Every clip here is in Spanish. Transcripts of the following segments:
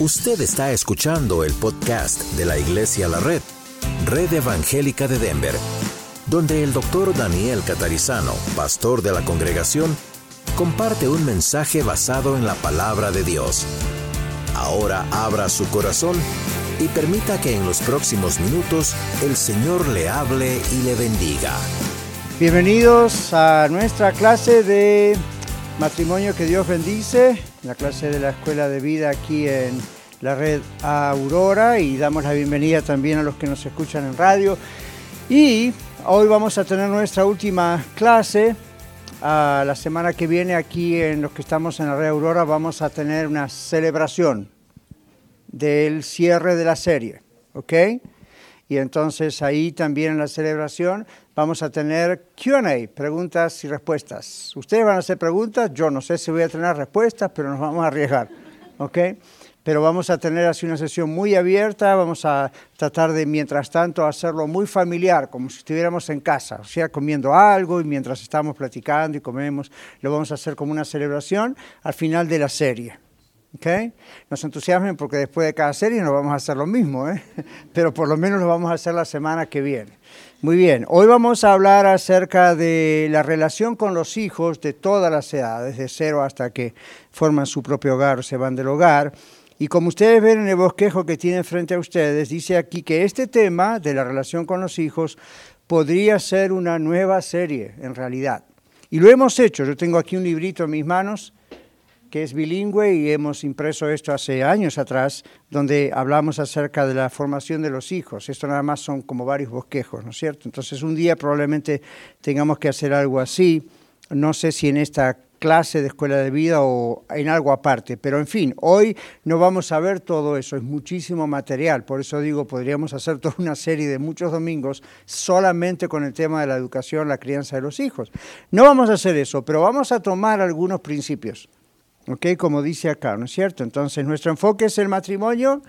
Usted está escuchando el podcast de la Iglesia La Red, Red Evangélica de Denver, donde el doctor Daniel Catarizano, pastor de la congregación, comparte un mensaje basado en la palabra de Dios. Ahora abra su corazón y permita que en los próximos minutos el Señor le hable y le bendiga. Bienvenidos a nuestra clase de matrimonio que Dios bendice, la clase de la Escuela de Vida aquí en la red Aurora y damos la bienvenida también a los que nos escuchan en radio. Y hoy vamos a tener nuestra última clase. la semana que viene aquí en los que estamos en la red Aurora vamos a tener una celebración del cierre de la serie, ¿ok? Y entonces ahí también en la celebración vamos a tener QA, preguntas y respuestas. Ustedes van a hacer preguntas, yo no sé si voy a tener respuestas, pero nos vamos a arriesgar, ¿ok? Pero vamos a tener así una sesión muy abierta, vamos a tratar de, mientras tanto, hacerlo muy familiar, como si estuviéramos en casa, o sea, comiendo algo y mientras estamos platicando y comemos, lo vamos a hacer como una celebración al final de la serie. ¿Okay? Nos entusiasmen porque después de cada serie no vamos a hacer lo mismo, ¿eh? pero por lo menos lo vamos a hacer la semana que viene. Muy bien, hoy vamos a hablar acerca de la relación con los hijos de todas las edades, de cero hasta que forman su propio hogar o se van del hogar. Y como ustedes ven en el bosquejo que tienen frente a ustedes, dice aquí que este tema de la relación con los hijos podría ser una nueva serie en realidad. Y lo hemos hecho, yo tengo aquí un librito en mis manos que es bilingüe y hemos impreso esto hace años atrás, donde hablamos acerca de la formación de los hijos. Esto nada más son como varios bosquejos, ¿no es cierto? Entonces un día probablemente tengamos que hacer algo así, no sé si en esta clase de escuela de vida o en algo aparte, pero en fin, hoy no vamos a ver todo eso, es muchísimo material, por eso digo, podríamos hacer toda una serie de muchos domingos solamente con el tema de la educación, la crianza de los hijos. No vamos a hacer eso, pero vamos a tomar algunos principios ¿ok? Como dice acá, ¿no es cierto? Entonces, nuestro enfoque es el matrimonio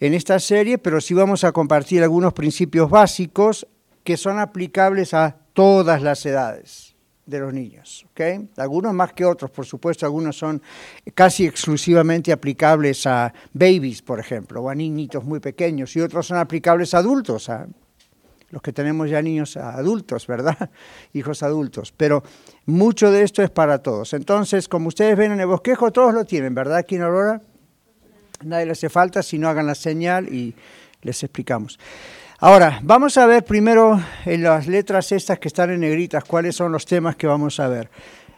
en esta serie, pero sí vamos a compartir algunos principios básicos que son aplicables a todas las edades de los niños, ¿ok? Algunos más que otros, por supuesto, algunos son casi exclusivamente aplicables a babies, por ejemplo, o a niñitos muy pequeños, y otros son aplicables a adultos, a los que tenemos ya niños adultos, ¿verdad? Hijos adultos. Pero mucho de esto es para todos. Entonces, como ustedes ven en el bosquejo, todos lo tienen, ¿verdad? Aquí en Aurora. Nadie le hace falta, si no hagan la señal y les explicamos. Ahora, vamos a ver primero en las letras estas que están en negritas cuáles son los temas que vamos a ver.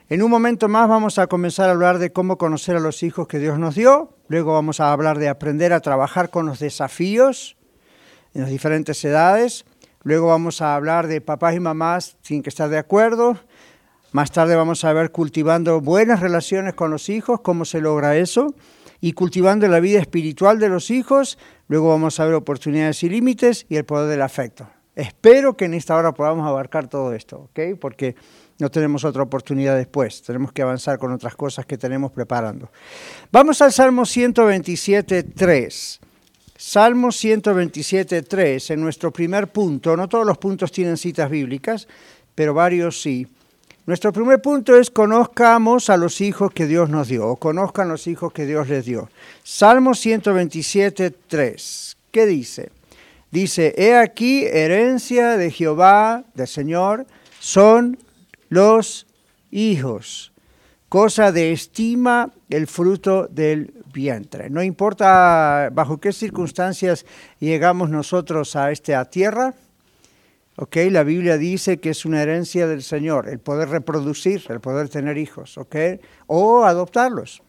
En un momento más vamos a comenzar a hablar de cómo conocer a los hijos que Dios nos dio. Luego vamos a hablar de aprender a trabajar con los desafíos en las diferentes edades. Luego vamos a hablar de papás y mamás sin que estar de acuerdo. Más tarde vamos a ver cultivando buenas relaciones con los hijos, cómo se logra eso. Y cultivando la vida espiritual de los hijos. Luego vamos a ver oportunidades y límites y el poder del afecto. Espero que en esta hora podamos abarcar todo esto, ¿ok? Porque no tenemos otra oportunidad después. Tenemos que avanzar con otras cosas que tenemos preparando. Vamos al Salmo 127, 3. Salmo 127, 3, en nuestro primer punto, no todos los puntos tienen citas bíblicas, pero varios sí. Nuestro primer punto es conozcamos a los hijos que Dios nos dio, o conozcan los hijos que Dios les dio. Salmo 127, 3. ¿Qué dice? Dice, he aquí herencia de Jehová, del Señor, son los hijos, cosa de estima el fruto del vientre. No importa bajo qué circunstancias llegamos nosotros a esta tierra, ¿ok? La Biblia dice que es una herencia del Señor, el poder reproducir, el poder tener hijos. O adoptarlos.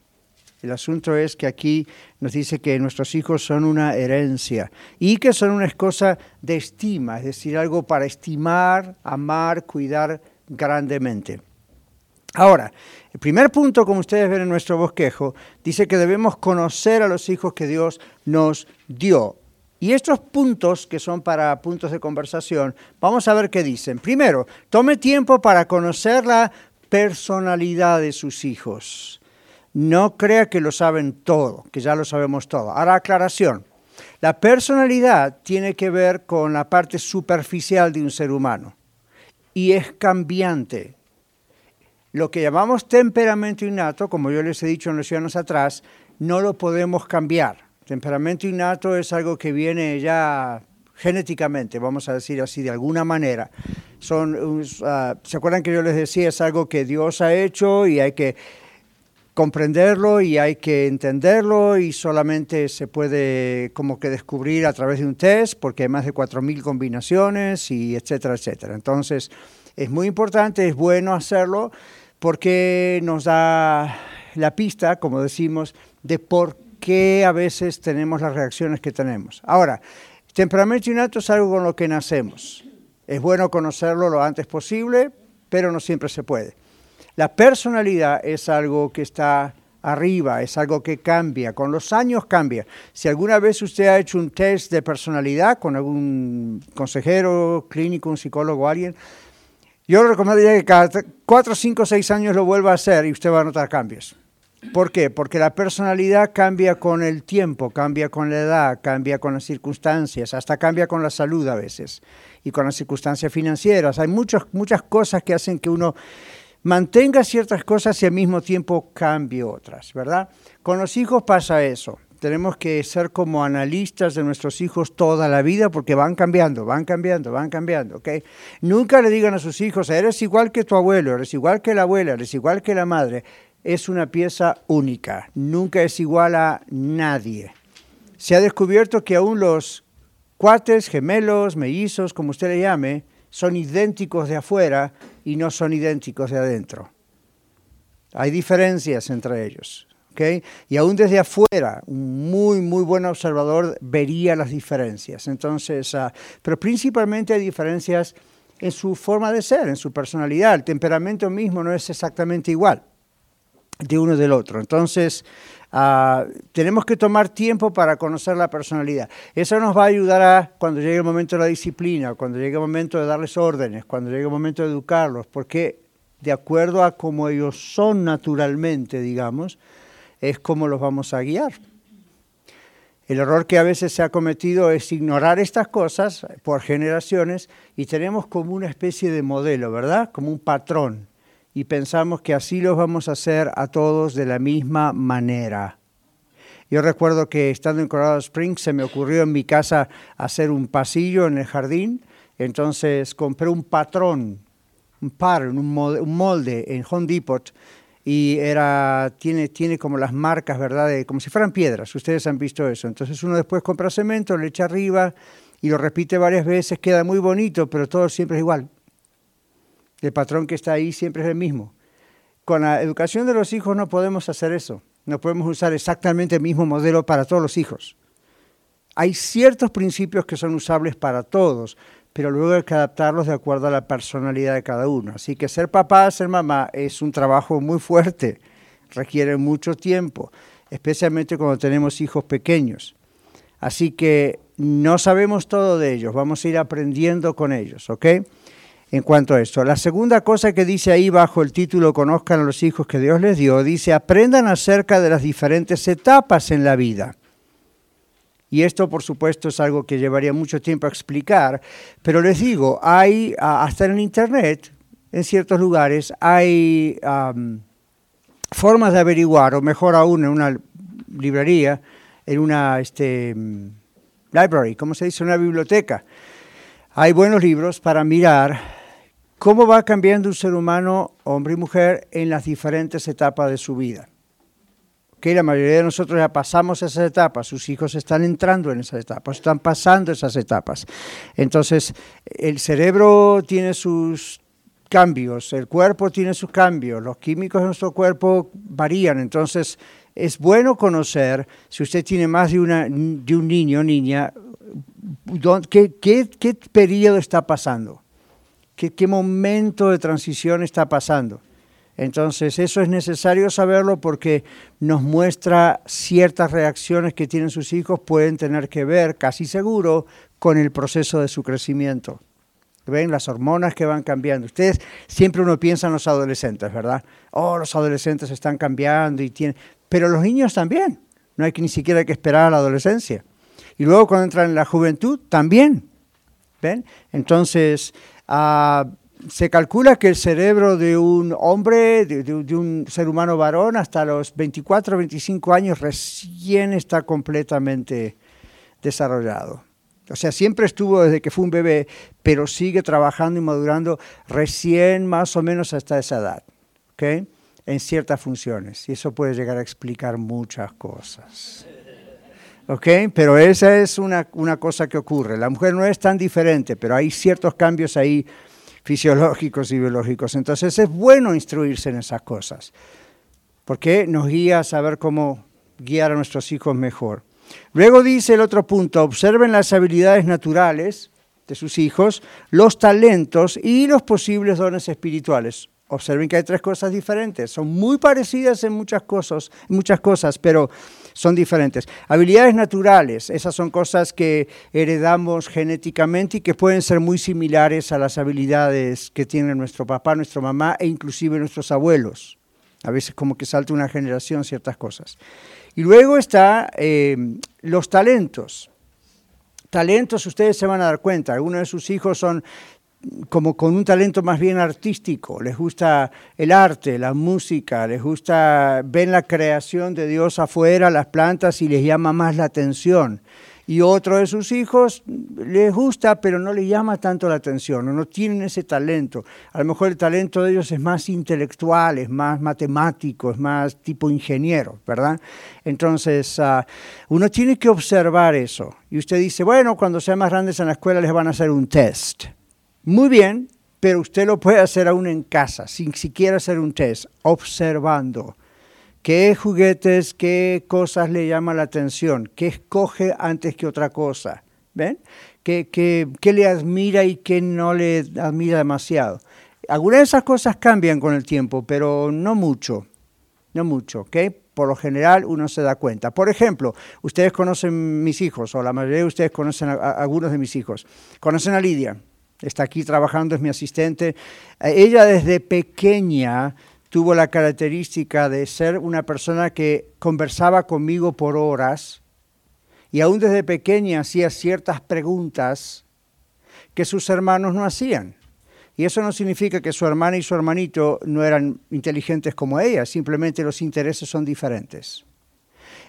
El asunto es que aquí nos dice que nuestros hijos son una herencia y que son una cosa de estima, es decir, algo para estimar, amar, cuidar grandemente. Ahora, el primer punto, como ustedes ven en nuestro bosquejo, dice que debemos conocer a los hijos que Dios nos dio. Y estos puntos, que son para puntos de conversación, vamos a ver qué dicen. Primero, tome tiempo para conocer la personalidad de sus hijos. No crea que lo saben todo, que ya lo sabemos todo. Ahora, aclaración. La personalidad tiene que ver con la parte superficial de un ser humano y es cambiante lo que llamamos temperamento innato, como yo les he dicho en años atrás, no lo podemos cambiar. Temperamento innato es algo que viene ya genéticamente, vamos a decir así, de alguna manera. Son, ah, ¿Se acuerdan que yo les decía? Es algo que Dios ha hecho y hay que comprenderlo y hay que entenderlo y solamente se puede como que descubrir a través de un test porque hay más de 4.000 combinaciones y etcétera, etcétera. Entonces es muy importante, es bueno hacerlo porque nos da la pista, como decimos, de por qué a veces tenemos las reacciones que tenemos. Ahora, temperamento innato es algo con lo que nacemos. Es bueno conocerlo lo antes posible, pero no siempre se puede. La personalidad es algo que está arriba, es algo que cambia, con los años cambia. Si alguna vez usted ha hecho un test de personalidad con algún consejero clínico, un psicólogo, alguien, yo le recomendaría que cada 4, 5, 6 años lo vuelva a hacer y usted va a notar cambios. ¿Por qué? Porque la personalidad cambia con el tiempo, cambia con la edad, cambia con las circunstancias, hasta cambia con la salud a veces y con las circunstancias financieras. Hay muchas, muchas cosas que hacen que uno mantenga ciertas cosas y al mismo tiempo cambie otras, ¿verdad? Con los hijos pasa eso. Tenemos que ser como analistas de nuestros hijos toda la vida porque van cambiando, van cambiando, van cambiando, ¿ok? Nunca le digan a sus hijos, eres igual que tu abuelo, eres igual que la abuela, eres igual que la madre. Es una pieza única, nunca es igual a nadie. Se ha descubierto que aún los cuates, gemelos, mellizos, como usted le llame, son idénticos de afuera y no son idénticos de adentro. Hay diferencias entre ellos. ¿Okay? Y aún desde afuera, un muy, muy buen observador vería las diferencias. Entonces, uh, pero principalmente hay diferencias en su forma de ser, en su personalidad. El temperamento mismo no es exactamente igual de uno del otro. Entonces, uh, tenemos que tomar tiempo para conocer la personalidad. Eso nos va a ayudar a cuando llegue el momento de la disciplina, cuando llegue el momento de darles órdenes, cuando llegue el momento de educarlos, porque de acuerdo a cómo ellos son naturalmente, digamos, es como los vamos a guiar. El error que a veces se ha cometido es ignorar estas cosas por generaciones y tenemos como una especie de modelo, ¿verdad? Como un patrón y pensamos que así los vamos a hacer a todos de la misma manera. Yo recuerdo que estando en Colorado Springs se me ocurrió en mi casa hacer un pasillo en el jardín, entonces compré un patrón, un pattern, un molde, en Home Depot y era, tiene, tiene como las marcas, ¿verdad? como si fueran piedras, ustedes han visto eso. Entonces uno después compra cemento, le echa arriba y lo repite varias veces, queda muy bonito, pero todo siempre es igual. El patrón que está ahí siempre es el mismo. Con la educación de los hijos no podemos hacer eso. No podemos usar exactamente el mismo modelo para todos los hijos. Hay ciertos principios que son usables para todos, pero luego hay que adaptarlos de acuerdo a la personalidad de cada uno. Así que ser papá, ser mamá es un trabajo muy fuerte, requiere mucho tiempo, especialmente cuando tenemos hijos pequeños. Así que no sabemos todo de ellos, vamos a ir aprendiendo con ellos, ¿ok? en cuanto a esto. La segunda cosa que dice ahí bajo el título Conozcan a los hijos que Dios les dio, dice aprendan acerca de las diferentes etapas en la vida. Y esto, por supuesto, es algo que llevaría mucho tiempo a explicar, pero les digo, hay, hasta en Internet, en ciertos lugares, hay formas de averiguar, o mejor aún, en una librería, en una este, library, ¿cómo se dice? Una biblioteca. Hay buenos libros para mirar ¿Cómo va cambiando un ser humano, hombre y mujer, en las diferentes etapas de su vida? Que la mayoría de nosotros ya pasamos esas etapas, sus hijos están entrando en esas etapas, están pasando esas etapas. Entonces, el cerebro tiene sus cambios, el cuerpo tiene sus cambios, los químicos de nuestro cuerpo varían. Entonces, es bueno conocer, si usted tiene más de, una, de un niño o niña, ¿qué, periodo está pasando qué, momento de transición está pasando. Entonces, eso es necesario saberlo porque nos muestra ciertas reacciones que tienen sus hijos, pueden tener que ver, casi seguro, con el proceso de su crecimiento. ¿Ven? Las hormonas que van cambiando. Ustedes siempre uno piensa en los adolescentes, ¿verdad? Oh, los adolescentes están cambiando y tienen... Pero los niños también. No hay que ni siquiera que esperar a la adolescencia. Y luego cuando entran en la juventud, también. ¿Ven? Entonces, Ah, se calcula que el cerebro de un hombre, de, un ser humano varón, hasta los 24 o 25 años recién está completamente desarrollado. O sea, siempre estuvo desde que fue un bebé, pero sigue trabajando y madurando recién más o menos hasta esa edad, ¿ok? En ciertas funciones. Y eso puede llegar a explicar muchas cosas. ¿Ok? Pero esa es una, una cosa que ocurre. La mujer no es tan diferente, pero hay ciertos cambios ahí fisiológicos y biológicos. Entonces es bueno instruirse en esas cosas, porque nos guía a saber cómo guiar a nuestros hijos mejor. Luego dice el otro punto, observen las habilidades naturales de sus hijos, los talentos y los posibles dones espirituales. Observen que hay tres cosas diferentes, son muy parecidas en muchas cosas, muchas cosas, pero son diferentes. Habilidades naturales, esas son cosas que heredamos genéticamente y que pueden ser muy similares a las habilidades que tienen nuestro papá, nuestra mamá e inclusive nuestros abuelos. A veces como que salta una generación ciertas cosas. Y luego está eh, los talentos. Talentos, ustedes se van a dar cuenta, algunos de sus hijos son como con un talento más bien artístico, les gusta el arte, la música, les gusta, ven la creación de Dios afuera, las plantas y les llama más la atención. Y otro de sus hijos les gusta, pero no les llama tanto la atención, no, tienen ese talento. A lo mejor el talento de ellos es más intelectual, es más matemático, es más tipo ingeniero, ¿verdad? Entonces, ah, uno tiene que observar eso. Y usted dice, bueno, cuando sean más grandes en la escuela les van a hacer un test. Muy bien, pero usted lo puede hacer aún en casa, sin siquiera hacer un test, observando qué juguetes, qué cosas le llama la atención, qué escoge antes que otra cosa. ¿Ven? ¿Qué, le admira y qué no le admira demasiado? Algunas de esas cosas cambian con el tiempo, pero no mucho, no mucho, ¿ok? Por lo general uno se da cuenta. Por ejemplo, ustedes conocen mis hijos, o la mayoría de ustedes conocen a algunos de mis hijos. Conocen a Lidia, está aquí trabajando, es mi asistente. Eh, ella desde pequeña tuvo la característica de ser una persona que conversaba conmigo por horas y aún desde pequeña hacía ciertas preguntas que sus hermanos no hacían. Y eso no significa que su hermana y su hermanito no eran inteligentes como ella, simplemente los intereses son diferentes.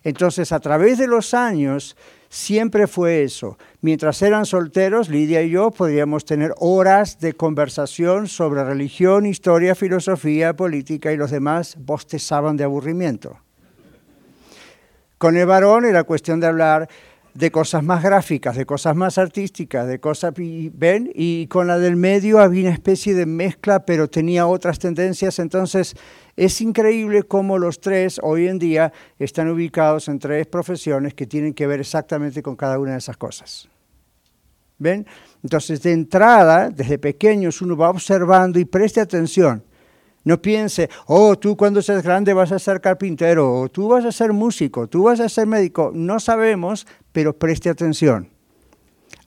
Entonces, a través de los años, Siempre fue eso. Mientras eran solteros, Lidia y yo podríamos tener horas de conversación sobre religión, historia, filosofía, política y los demás bostezaban de aburrimiento. Con el varón era cuestión de hablar de cosas más gráficas, de cosas más artísticas, de cosas, ¿ven? Y con la del medio había una especie de mezcla, pero tenía otras tendencias, entonces es increíble cómo los tres hoy en día están ubicados en tres profesiones que tienen que ver exactamente con cada una de esas cosas. ¿Ven? Entonces, de entrada, desde pequeños, uno va observando y preste atención. No piense, oh, tú cuando seas grande vas a ser carpintero, o tú vas a ser músico, tú vas a ser médico. No sabemos, pero preste atención.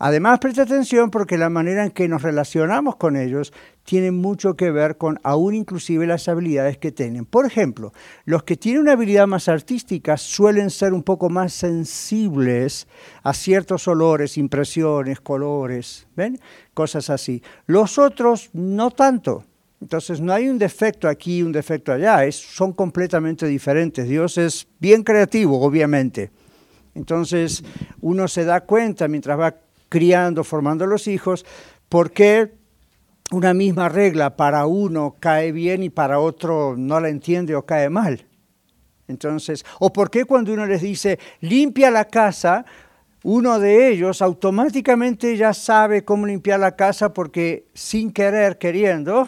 Además, preste atención porque la manera en que nos relacionamos con ellos tiene mucho que ver con aún inclusive las habilidades que tienen. Por ejemplo, los que tienen una habilidad más artística suelen ser un poco más sensibles a ciertos olores, impresiones, colores, ¿ven? Cosas así. Los otros no tanto. Entonces no hay un defecto aquí un defecto allá, son completamente diferentes. Dios es bien creativo, obviamente. Entonces uno se da cuenta mientras va criando, formando los hijos, ¿por qué una misma regla para uno cae bien y para otro no la entiende o cae mal? Entonces, ¿o por qué cuando uno les dice limpia la casa, uno de ellos automáticamente ya sabe cómo limpiar la casa porque sin querer, queriendo,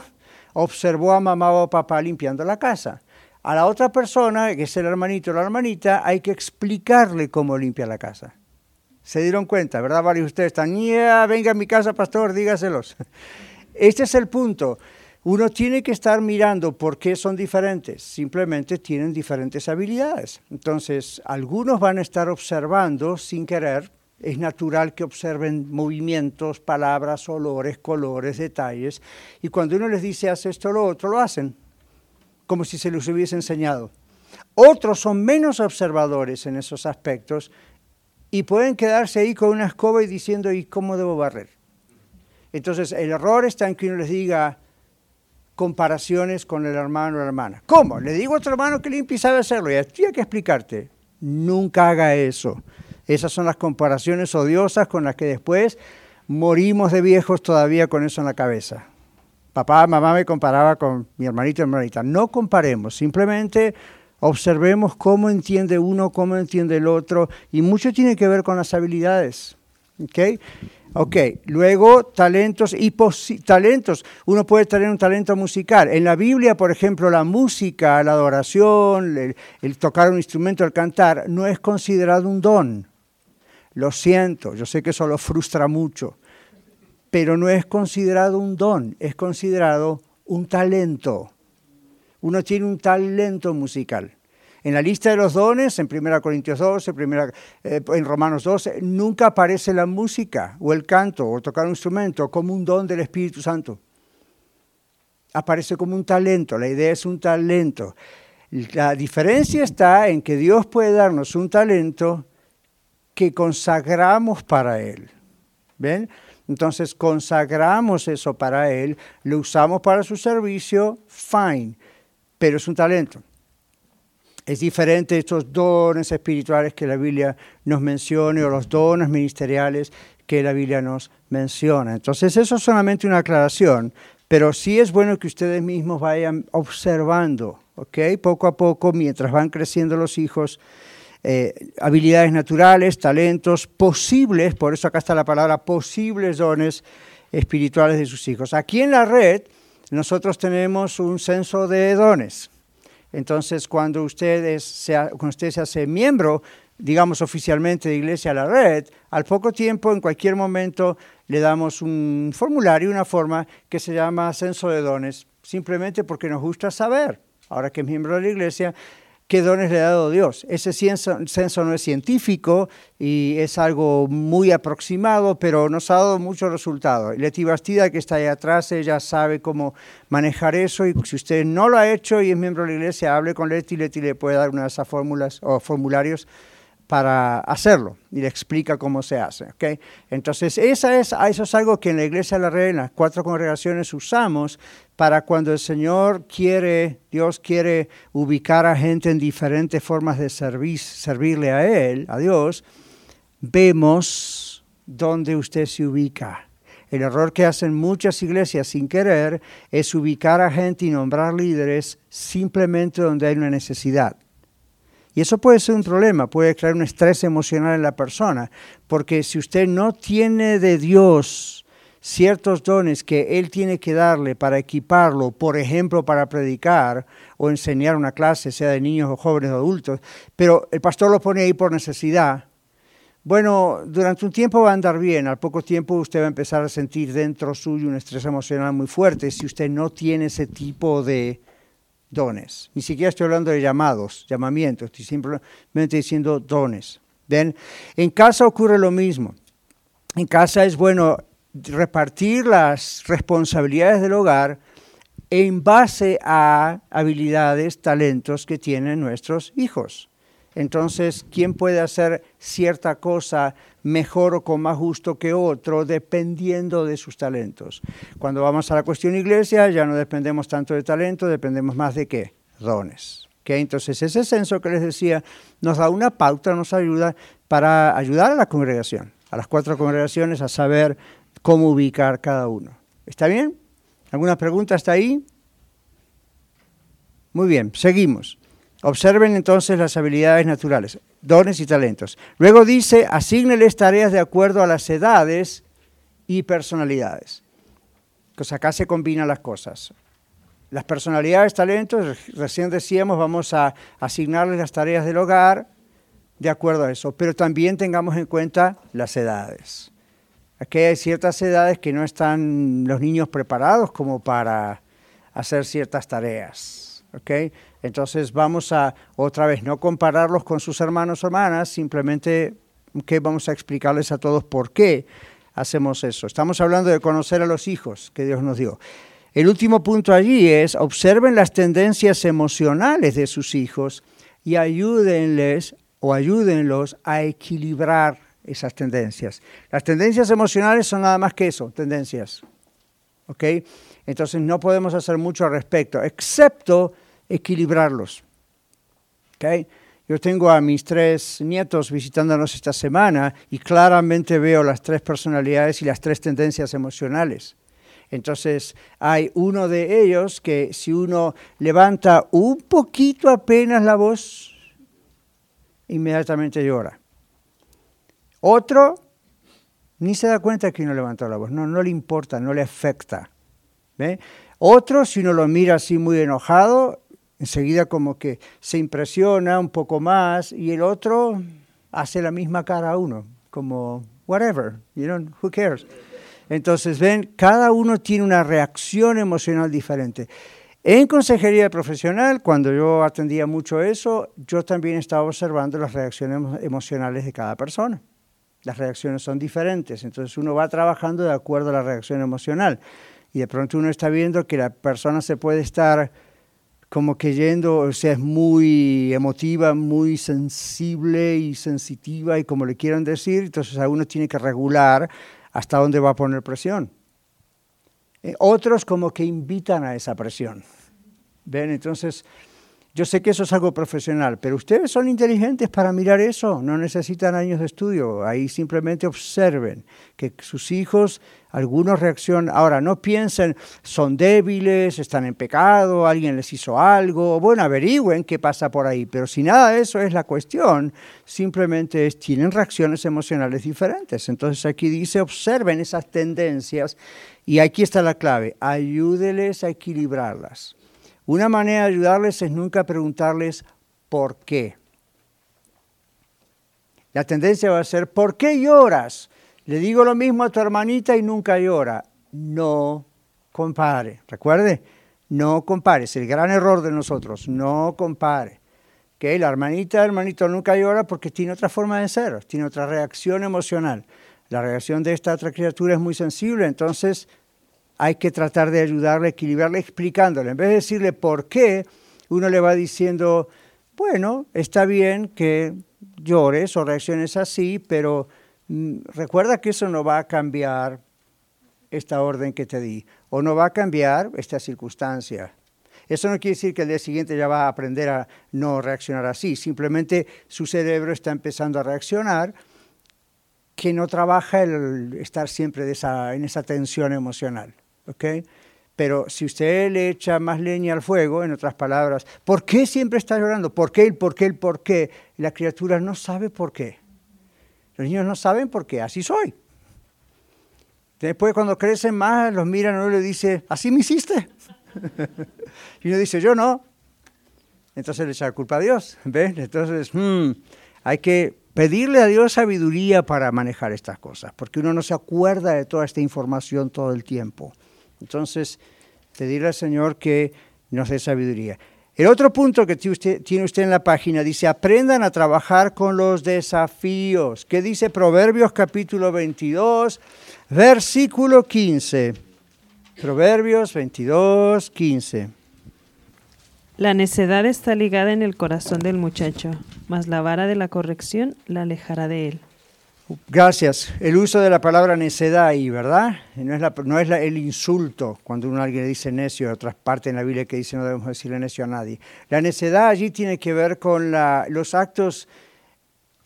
observó a mamá o papá limpiando la casa. A la otra persona, que es el hermanito o la hermanita, hay que explicarle cómo limpia la casa se dieron cuenta, ¿verdad? Varios de ustedes están, ya, venga a mi casa, pastor, dígaselos. Este es el punto. Uno tiene que estar mirando por qué son diferentes. Simplemente tienen diferentes habilidades. Entonces, algunos van a estar observando sin querer. Es natural que observen movimientos, palabras, olores, colores, detalles. Y cuando uno les dice, haz esto o lo otro, lo hacen. Como si se les hubiese enseñado. Otros son menos observadores en esos aspectos y pueden quedarse ahí con una escoba y diciendo, ¿y cómo debo barrer? Entonces, el error está en que uno les diga, comparaciones con el hermano o la hermana. ¿Cómo? Le digo a otro hermano que limpia y sabe hacerlo y tiene que explicarte. Nunca haga eso. Esas son las comparaciones odiosas con las que después morimos de viejos todavía con eso en la cabeza. Papá, mamá me comparaba con mi hermanito y hermanita. No comparemos, simplemente observemos cómo entiende uno, cómo entiende el otro, y mucho tiene que ver con las habilidades. ¿Ok? Ok, luego talentos y talentos. Uno puede tener un talento musical. En la Biblia, por ejemplo, la música, la adoración, el, el tocar un instrumento, el cantar, no es considerado un don. Lo siento, yo sé que eso lo frustra mucho, pero no es considerado un don, es considerado un talento. Uno tiene un talento musical. En la lista de los dones, en 1 Corintios 12, eh, en Romanos 12, nunca aparece la música o el canto o tocar un instrumento como un don del Espíritu Santo. Aparece como un talento, la idea es un talento. La diferencia está en que Dios puede darnos un talento que consagramos para Él. ¿Ven? Entonces consagramos eso para Él, lo usamos para su servicio, fine, pero es un talento. Es diferente estos dones espirituales que la Biblia nos menciona o los dones ministeriales que la Biblia nos menciona. Entonces eso es solamente una aclaración, pero sí es bueno que ustedes mismos vayan observando, ¿ok? Poco a poco, mientras van creciendo los hijos, eh, habilidades naturales, talentos posibles, por eso acá está la palabra posibles dones espirituales de sus hijos. Aquí en la red nosotros tenemos un censo de dones. Entonces, cuando, ustedes cuando usted se hace miembro, digamos oficialmente de Iglesia a la Red, al poco tiempo, en cualquier momento, le damos un formulario, una forma que se llama censo de dones, simplemente porque nos gusta saber, ahora que es miembro de la Iglesia, qué dones le ha dado Dios. Ese censo, no es científico y es algo muy aproximado, pero nos ha dado muchos resultados. Leti Bastida, que está ahí atrás, ella sabe cómo manejar eso y si usted no lo ha hecho y es miembro de la iglesia, hable con Leti, Leti le puede dar una de esas fórmulas o formularios para hacerlo y le explica cómo se hace. ¿okay? Entonces, esa es, eso es algo que en la Iglesia de la Red, en las cuatro congregaciones, usamos para cuando el Señor quiere, Dios quiere ubicar a gente en diferentes formas de servir, servirle a Él, a Dios, vemos dónde usted se ubica. El error que hacen muchas iglesias sin querer es ubicar a gente y nombrar líderes simplemente donde hay una necesidad. Y eso puede ser un problema, puede crear un estrés emocional en la persona, porque si usted no tiene de Dios ciertos dones que Él tiene que darle para equiparlo, por ejemplo, para predicar o enseñar una clase, sea de niños o jóvenes o adultos, pero el pastor lo pone ahí por necesidad, bueno, durante un tiempo va a andar bien, al poco tiempo usted va a empezar a sentir dentro suyo un estrés emocional muy fuerte si usted no tiene ese tipo de dones. Ni siquiera estoy hablando de llamados, llamamientos, estoy simplemente diciendo dones. ¿Ven? En casa ocurre lo mismo. En casa es bueno repartir las responsabilidades del hogar en base a habilidades, talentos que tienen nuestros hijos. Entonces, ¿quién puede hacer cierta cosa mejor o con más gusto que otro dependiendo de sus talentos? Cuando vamos a la cuestión iglesia, ya no dependemos tanto de talento, dependemos más de qué? Dones. Entonces, ese censo que les decía nos da una pauta, nos ayuda para ayudar a la congregación, a las cuatro congregaciones, a saber cómo ubicar cada uno. ¿Está bien? ¿Alguna pregunta hasta ahí? Muy bien, seguimos. Observen entonces las habilidades naturales, dones y talentos. Luego dice, asígneles tareas de acuerdo a las edades y personalidades. Pues acá se combinan las cosas. Las personalidades, talentos, recién decíamos, vamos a asignarles las tareas del hogar de acuerdo a eso, pero también tengamos en cuenta las edades. Aquí hay ciertas edades que no están los niños preparados como para hacer ciertas tareas. ¿okay? Entonces vamos a otra vez no compararlos con sus hermanos o hermanas, simplemente que vamos a explicarles a todos por qué hacemos eso. Estamos hablando de conocer a los hijos que Dios nos dio. El último punto allí es observen las tendencias emocionales de sus hijos y ayúdenles o ayúdenlos a equilibrar esas tendencias. Las tendencias emocionales son nada más que eso, tendencias. ¿ok? Entonces no podemos hacer mucho al respecto, excepto equilibrarlos. ¿ok? Yo tengo a mis tres nietos visitándonos esta semana y claramente veo las tres personalidades y las tres tendencias emocionales. Entonces hay uno de ellos que si uno levanta un poquito apenas la voz, inmediatamente llora. Otro ni se da cuenta que uno levantó la voz, no, no le importa, no le afecta. Otro, si uno lo mira así muy enojado, enseguida como que se impresiona un poco más y el otro hace la misma cara a uno, como whatever, you know, who cares. Entonces, ven, cada uno tiene una reacción emocional diferente. En consejería profesional, cuando yo atendía mucho eso, yo también estaba observando las reacciones emocionales de cada persona. Las reacciones son diferentes, entonces uno va trabajando de acuerdo a la reacción emocional. Y de pronto uno está viendo que la persona se puede estar como que yendo, o sea, es muy emotiva, muy sensible y sensitiva y como le quieran decir, entonces a uno tiene que regular hasta dónde va a poner presión. Eh, otros como que invitan a esa presión. ¿Ven? Entonces, yo sé que eso es algo profesional, pero ustedes son inteligentes para mirar eso, no necesitan años de estudio, ahí simplemente observen que sus hijos, algunos reaccionan, ahora no piensen, son débiles, están en pecado, alguien les hizo algo, bueno, averigüen qué pasa por ahí, pero si nada de eso es la cuestión, simplemente es, tienen reacciones emocionales diferentes. Entonces aquí dice, observen esas tendencias y aquí está la clave, ayúdeles a equilibrarlas. Una manera de ayudarles es nunca preguntarles por qué. La tendencia va a ser, ¿por qué lloras? Le digo lo mismo a tu hermanita y nunca llora. No compare. Recuerde, no compare. Es el gran error de nosotros. No compare. Que la hermanita, hermanito nunca llora porque tiene otra forma de ser, tiene otra reacción emocional. La reacción de esta otra criatura es muy sensible, entonces hay que tratar de ayudarle, equilibrarle, explicándole. En vez de decirle por qué, uno le va diciendo, bueno, está bien que llores o reacciones así, pero mm, recuerda que eso no va a cambiar esta orden que te di, o no va a cambiar esta circunstancia. Eso no quiere decir que el día siguiente ya va a aprender a no reaccionar así, simplemente su cerebro está empezando a reaccionar que no trabaja el estar siempre en esa tensión emocional. ¿Ok? Pero si usted le echa más leña al fuego, en otras palabras, ¿por qué siempre está llorando? ¿Por qué, el por qué, el por qué? la criatura no sabe por qué. Los niños no saben por qué, así soy. Después cuando crecen más, los miran y uno le dice, ¿así me hiciste? y uno dice, yo no. Entonces le echa la culpa a Dios, ¿ves? Entonces, hmm, hay que pedirle a Dios sabiduría para manejar estas cosas, porque uno no se acuerda de toda esta información todo el tiempo. Entonces, pedirle al Señor que nos dé sabiduría. El otro punto que tiene usted en la página dice, aprendan a trabajar con los desafíos. ¿Qué dice Proverbios capítulo 22, versículo 15? Proverbios 22, 15. La necedad está ligada en el corazón del muchacho, mas la vara de la corrección la alejará de él. Gracias. El uso de la palabra necedad ahí, ¿verdad? No es, no es el insulto cuando uno alguien le dice necio, otras partes en la Biblia que dice no debemos decirle necio a nadie. La necedad allí tiene que ver con los actos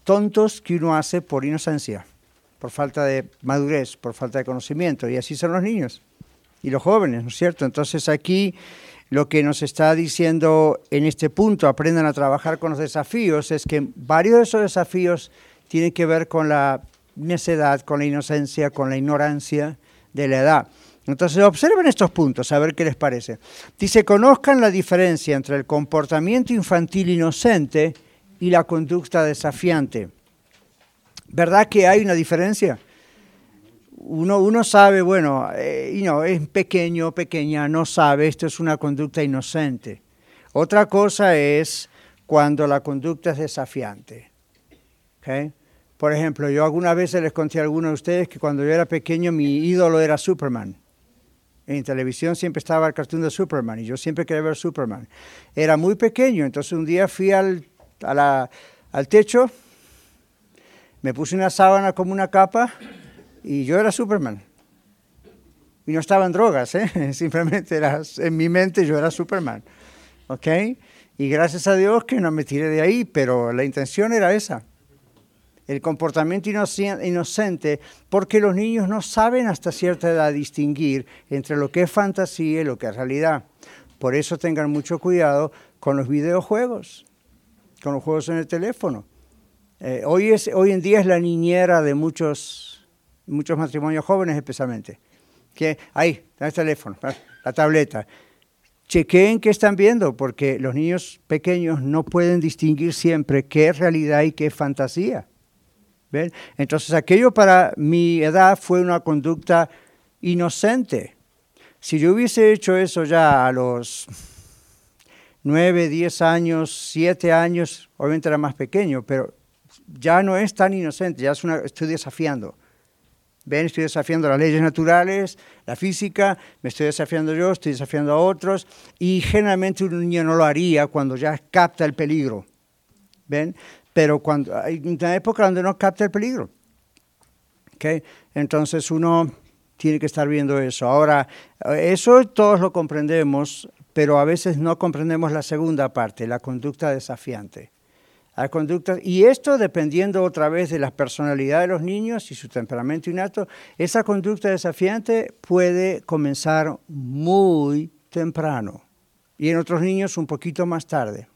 tontos que uno hace por inocencia, por falta de madurez, por falta de conocimiento. Y así son los niños y los jóvenes, ¿no es cierto? Entonces aquí lo que nos está diciendo en este punto, aprendan a trabajar con los desafíos, es que varios de esos desafíos tiene que ver con la necedad, con la inocencia, con la ignorancia de la edad. Entonces observen estos puntos, a ver qué les parece. Dice, conozcan la diferencia entre el comportamiento infantil inocente y la conducta desafiante. ¿Verdad que hay una diferencia? Uno, uno sabe, bueno, eh, no, es pequeño, pequeña, no sabe, esto es una conducta inocente. Otra cosa es cuando la conducta es desafiante. Por ejemplo, yo alguna vez les conté a algunos de ustedes que cuando yo era pequeño mi ídolo era Superman. En televisión siempre estaba el cartoon de Superman y yo siempre quería ver Superman. Era muy pequeño, entonces un día fui al, al techo, me puse una sábana como una capa y yo era Superman. Y no estaban drogas, ¿eh? simplemente era, en mi mente yo era Superman. ¿Ok? Y gracias a Dios que no me tiré de ahí, pero la intención era esa. El comportamiento inocente, porque los niños no saben hasta cierta edad distinguir entre lo que es fantasía y lo que es realidad. Por eso tengan mucho cuidado con los videojuegos, con los juegos en el teléfono. Eh, hoy, en día es la niñera de muchos, muchos matrimonios jóvenes especialmente que ahí, el teléfono, la tableta. Chequeen qué están viendo, porque los niños pequeños no pueden distinguir siempre qué es realidad y qué es fantasía. ¿Ven? Entonces, aquello para mi edad fue una conducta inocente. Si yo hubiese hecho eso ya a los 9, 10 años, 7 años, obviamente era más pequeño, pero ya no es tan inocente, ya es una, estoy desafiando. Ven, estoy desafiando las leyes naturales, la física, me estoy desafiando yo, estoy desafiando a otros, y generalmente un niño no lo haría cuando ya capta el peligro. ¿Ven? Pero cuando hay una época donde no capta el peligro. ¿Okay? Entonces uno tiene que estar viendo eso. Ahora, eso todos lo comprendemos, pero a veces no comprendemos la segunda parte, la conducta desafiante a conductas. Y esto dependiendo otra vez de la personalidad de los niños y su temperamento innato, esa conducta desafiante puede comenzar muy temprano y en otros niños un poquito más tarde.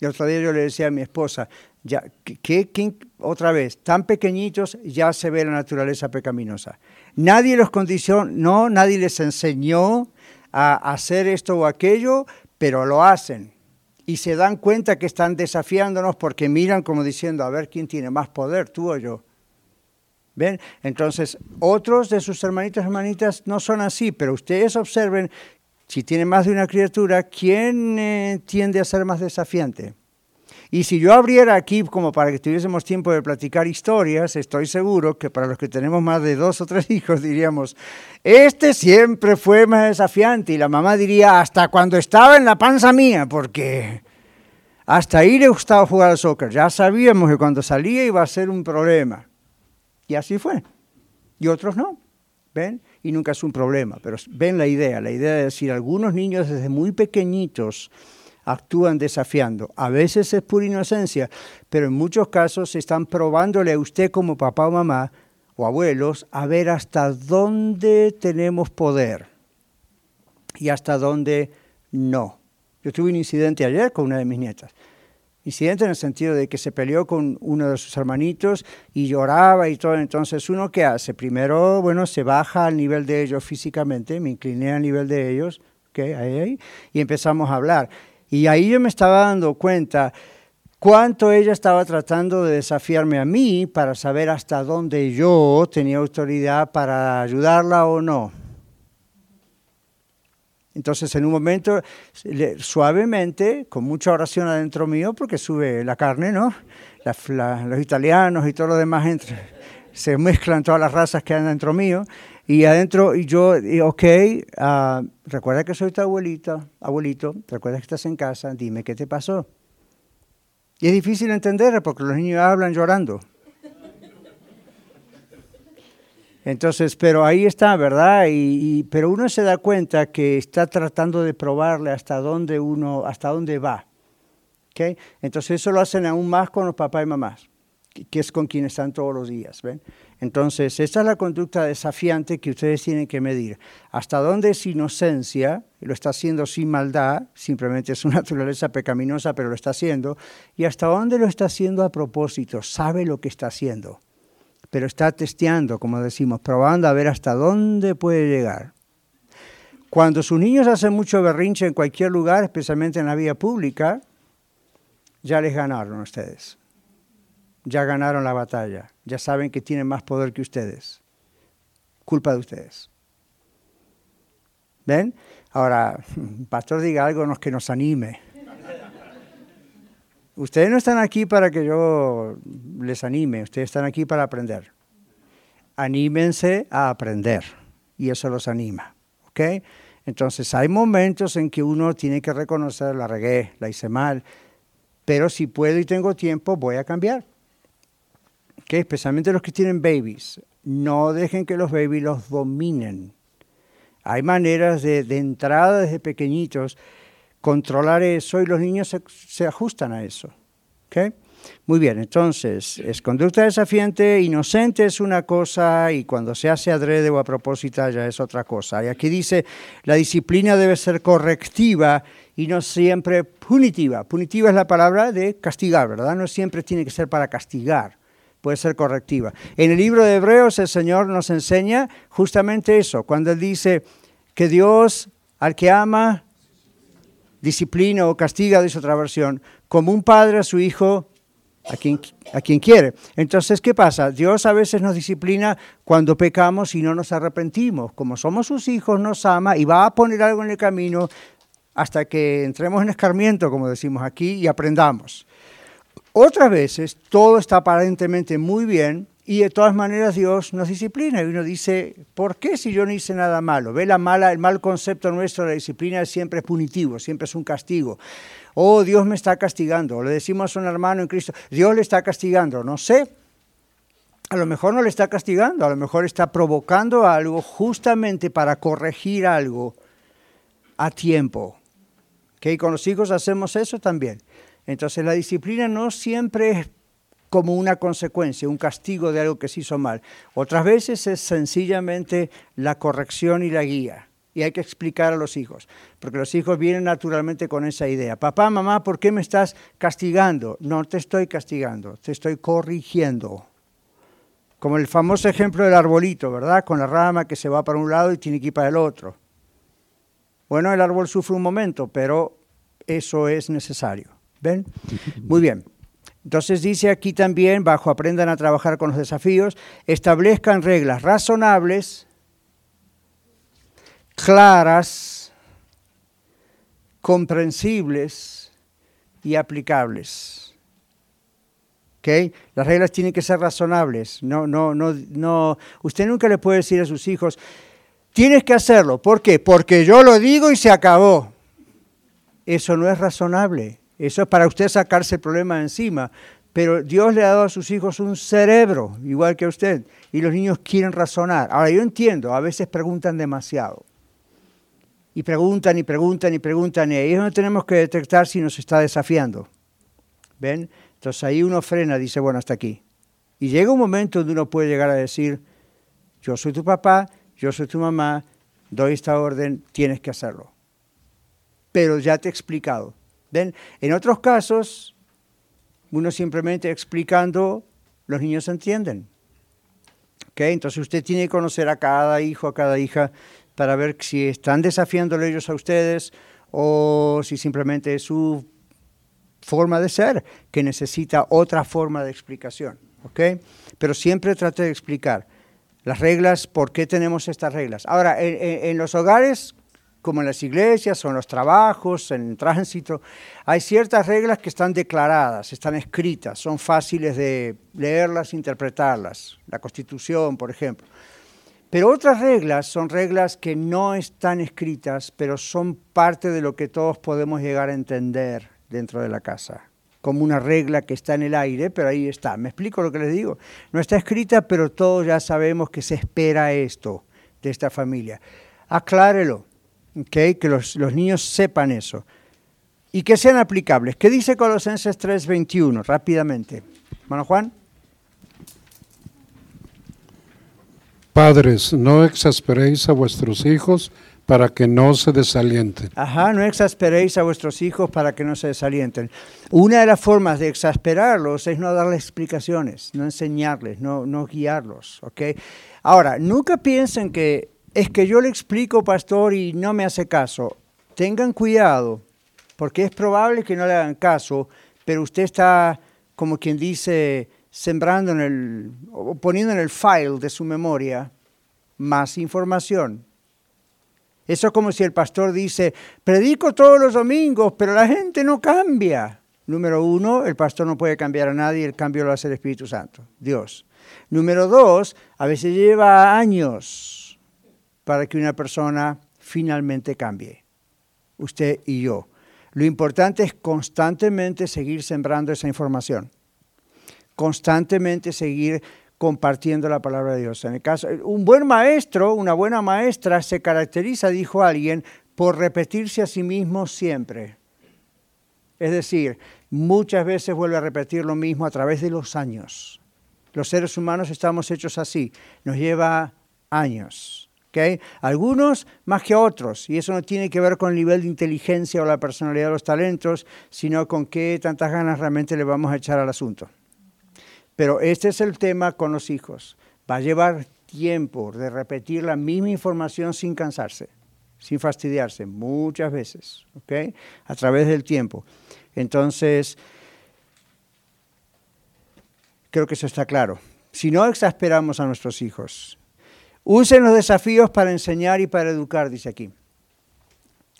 Y otro día yo le decía a mi esposa, ya, ¿qué, otra vez, tan pequeñitos ya se ve la naturaleza pecaminosa. Nadie los condicionó, nadie les enseñó a hacer esto o aquello, pero lo hacen y se dan cuenta que están desafiándonos porque miran como diciendo, a ver quién tiene más poder, tú o yo. ¿Ven? Entonces, otros de sus hermanitos y hermanitas no son así, pero ustedes observen, si tienen más de una criatura, ¿quién eh, tiende a ser más desafiante? Y si yo abriera aquí como para que tuviésemos tiempo de platicar historias, estoy seguro que para los que tenemos más de dos o tres hijos diríamos, este siempre fue más desafiante. Y la mamá diría, hasta cuando estaba en la panza mía, porque hasta ahí le gustaba jugar al soccer. Ya sabíamos que cuando salía iba a ser un problema. Y así fue. Y otros no. ¿Ven? Y nunca es un problema. Pero ven la idea, la idea de decir, algunos niños desde muy pequeñitos, actúan desafiando. A veces es pura inocencia, pero en muchos casos están probándole a usted como papá o mamá o abuelos a ver hasta dónde tenemos poder y hasta dónde no. Yo tuve un incidente ayer con una de mis nietas. Incidente en el sentido de que se peleó con uno de sus hermanitos y lloraba y todo. Entonces, ¿uno qué hace? Primero, bueno, se baja al nivel de ellos físicamente, me incliné al nivel de ellos, ¿okay? ahí, ahí, y empezamos a hablar. Y ahí yo me estaba dando cuenta cuánto ella estaba tratando de desafiarme a mí para saber hasta dónde yo tenía autoridad para ayudarla o no. Entonces, en un momento, suavemente, con mucha oración adentro mío, porque sube la carne, ¿no? los italianos y todo lo demás, se mezclan todas las razas que hay dentro mío. Y adentro, y yo, y, ok, uh, recuerda que soy tu abuelita, abuelito, recuerda que estás en casa, dime qué te pasó. Y es difícil entender porque los niños hablan llorando. Entonces, pero ahí está, ¿verdad? Y, pero uno se da cuenta que está tratando de probarle hasta dónde uno, hasta dónde va. ¿Okay? Entonces eso lo hacen aún más con los papás y mamás, que es con quienes están todos los días, ¿ven? Entonces, esta es la conducta desafiante que ustedes tienen que medir. Hasta dónde es inocencia, lo está haciendo sin maldad, simplemente es una naturaleza pecaminosa, pero lo está haciendo, y hasta dónde lo está haciendo a propósito, sabe lo que está haciendo, pero está testeando, como decimos, probando a ver hasta dónde puede llegar. Cuando sus niños hacen mucho berrinche en cualquier lugar, especialmente en la vía pública, ya les ganaron ustedes ya ganaron la batalla, ya saben que tienen más poder que ustedes. Culpa de ustedes. ¿Ven? Ahora, pastor diga algo que nos anime. Ustedes no están aquí para que yo les anime, ustedes están aquí para aprender. Anímense a aprender y eso los anima. ¿Ok? Entonces hay momentos en que uno tiene que reconocer, la regué, la hice mal, pero si puedo y tengo tiempo, voy a cambiar especialmente los que tienen babies, no dejen que los babies los dominen. Hay maneras de, entrada desde pequeñitos controlar eso y los niños se, ajustan a eso. ¿okay? Muy bien, entonces, es conducta desafiante, inocente es una cosa y cuando se hace adrede o a propósito ya es otra cosa. Y aquí dice, la disciplina debe ser correctiva y no siempre punitiva. Punitiva es la palabra de castigar, ¿verdad? No siempre tiene que ser para castigar, puede ser correctiva. En el libro de Hebreos el Señor nos enseña justamente eso, cuando Él dice que Dios al que ama disciplina o castiga, dice otra versión, como un padre a su hijo a quien, a quien quiere. Entonces, ¿qué pasa? Dios a veces nos disciplina cuando pecamos y no nos arrepentimos. Como somos sus hijos, nos ama y va a poner algo en el camino hasta que entremos en escarmiento, como decimos aquí, y aprendamos. Otras veces todo está aparentemente muy bien y de todas maneras Dios nos disciplina y uno dice, ¿por qué si yo no hice nada malo? Ve la mala, el mal concepto nuestro de la disciplina siempre es punitivo, siempre es un castigo oh, Dios me está castigando. le decimos a un hermano en Cristo, Dios le está castigando. No sé, a lo mejor no le está castigando, a lo mejor está provocando algo justamente para corregir algo a tiempo. ¿Okay? Con los hijos hacemos eso también. Entonces la disciplina no siempre es como una consecuencia, un castigo de algo que se hizo mal. Otras veces es sencillamente la corrección y la guía y hay que explicar a los hijos, porque los hijos vienen naturalmente con esa idea. Papá, mamá, ¿por qué me estás castigando? No te estoy castigando, te estoy corrigiendo. Como el famoso ejemplo del arbolito, ¿verdad? Con la rama que se va para un lado y tiene que ir para el otro. Bueno, el árbol sufre un momento, pero eso es necesario. ¿Ven? Muy bien. Entonces dice aquí también, bajo aprendan a trabajar con los desafíos, establezcan reglas razonables claras, comprensibles y aplicables. ¿Okay? Las reglas tienen que ser razonables. No, no, no, no. Usted nunca le puede decir a sus hijos, tienes que hacerlo. ¿Por qué? Porque yo lo digo y se acabó. Eso no es razonable. Eso es para usted sacarse el problema encima. Pero Dios le ha dado a sus hijos un cerebro, igual que a usted, y los niños quieren razonar. Ahora, yo entiendo, a veces preguntan demasiado y preguntan y preguntan y preguntan y ahí donde tenemos que detectar si nos está desafiando. ¿Ven? Entonces ahí uno frena, dice, bueno, hasta aquí. Y llega un momento donde uno puede llegar a decir, yo soy tu papá, yo soy tu mamá, doy esta orden, tienes que hacerlo. Pero ya te he explicado. ¿Ven? En otros casos, uno simplemente explicando, los niños entienden. ¿Okay? Entonces usted tiene que conocer a cada hijo, a cada hija, para ver si están desafiándole ellos a ustedes o si simplemente es su forma de ser que necesita otra forma de explicación. ¿ok? Pero siempre trate de explicar las reglas, por qué tenemos estas reglas. Ahora, en, los hogares, como en las iglesias o en los trabajos, en el tránsito, hay ciertas reglas que están declaradas, están escritas, son fáciles de leerlas, interpretarlas. La Constitución, por ejemplo. Pero otras reglas son reglas que no están escritas, pero son parte de lo que todos podemos llegar a entender dentro de la casa, como una regla que está en el aire, pero ahí está. ¿Me explico lo que les digo? No está escrita, pero todos ya sabemos que se espera esto de esta familia. Aclárelo, ¿okay? que los, los niños sepan eso y que sean aplicables. ¿Qué dice Colosenses 3:21? Rápidamente. Hermano Juan. Padres, no exasperéis a vuestros hijos para que no se desalienten. Ajá, no exasperéis a vuestros hijos para que no se desalienten. Una de las formas de exasperarlos es no darles explicaciones, no enseñarles, no, no guiarlos, ¿ok? Ahora, nunca piensen que es que yo le explico, pastor, y no me hace caso. Tengan cuidado, porque es probable que no le hagan caso, pero usted está, como quien dice, sembrando en el, o poniendo en el file de su memoria más información. Eso es como si el pastor dice, predico todos los domingos, pero la gente no cambia. Número uno, el pastor no puede cambiar a nadie, el cambio lo hace el Espíritu Santo, Dios. Número dos, a veces lleva años para que una persona finalmente cambie, usted y yo. Lo importante es constantemente seguir sembrando esa información constantemente seguir compartiendo la palabra de Dios. En el caso, un buen maestro, una buena maestra se caracteriza, dijo alguien, por repetirse a sí mismo siempre. Es decir, muchas veces vuelve a repetir lo mismo a través de los años. Los seres humanos estamos hechos así, nos lleva años. Algunos más que otros, y eso no tiene que ver con el nivel de inteligencia o la personalidad de los talentos, sino con qué tantas ganas realmente le vamos a echar al asunto. Pero este es el tema con los hijos. Va a llevar tiempo de repetir la misma información sin cansarse, sin fastidiarse, muchas veces, ¿ok? A través del tiempo. Entonces, creo que eso está claro. Si no exasperamos a nuestros hijos, usen los desafíos para enseñar y para educar, dice aquí.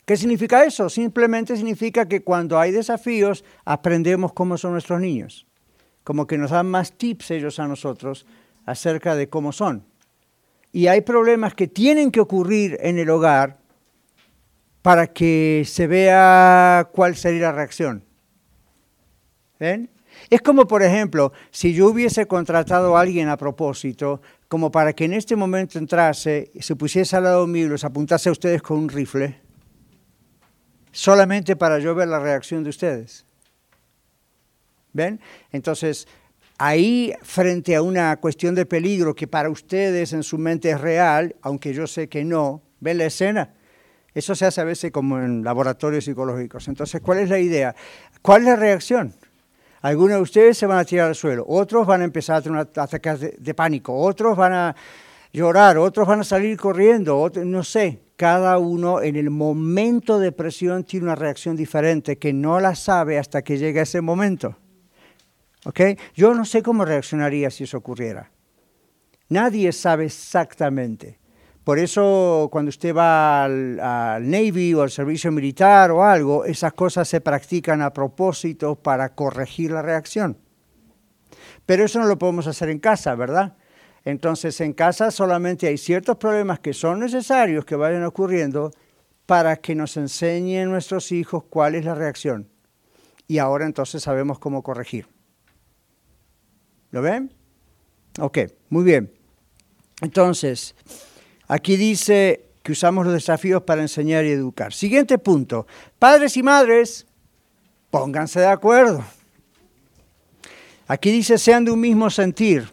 ¿Qué significa eso? Simplemente significa que cuando hay desafíos aprendemos cómo son nuestros niños como que nos dan más tips ellos a nosotros acerca de cómo son. Y hay problemas que tienen que ocurrir en el hogar para que se vea cuál sería la reacción. ¿Ven? Es como, por ejemplo, si yo hubiese contratado a alguien a propósito, como para que en este momento entrase, se pusiese al lado mío y los apuntase a ustedes con un rifle, solamente para yo ver la reacción de ustedes. ¿Ven? Entonces, ahí frente a una cuestión de peligro que para ustedes en su mente es real, aunque yo sé que no, ¿ven la escena? Eso se hace a veces como en laboratorios psicológicos. Entonces, ¿cuál es la idea? ¿Cuál es la reacción? Algunos de ustedes se van a tirar al suelo, otros van a empezar a tener ataques de, de pánico, otros van a llorar, otros van a salir corriendo, otros, no sé. Cada uno en el momento de presión tiene una reacción diferente que no la sabe hasta que llega ese momento. Yo no sé cómo reaccionaría si eso ocurriera. Nadie sabe exactamente. Por eso cuando usted va al, Navy o al servicio militar o algo, esas cosas se practican a propósito para corregir la reacción. Pero eso no lo podemos hacer en casa, ¿verdad? Entonces en casa solamente hay ciertos problemas que son necesarios que vayan ocurriendo para que nos enseñen nuestros hijos cuál es la reacción. Y ahora entonces sabemos cómo corregir. ¿Lo ven? Ok, muy bien. Entonces, aquí dice que usamos los desafíos para enseñar y educar. Siguiente punto. Padres y madres, pónganse de acuerdo. Aquí dice, sean de un mismo sentir,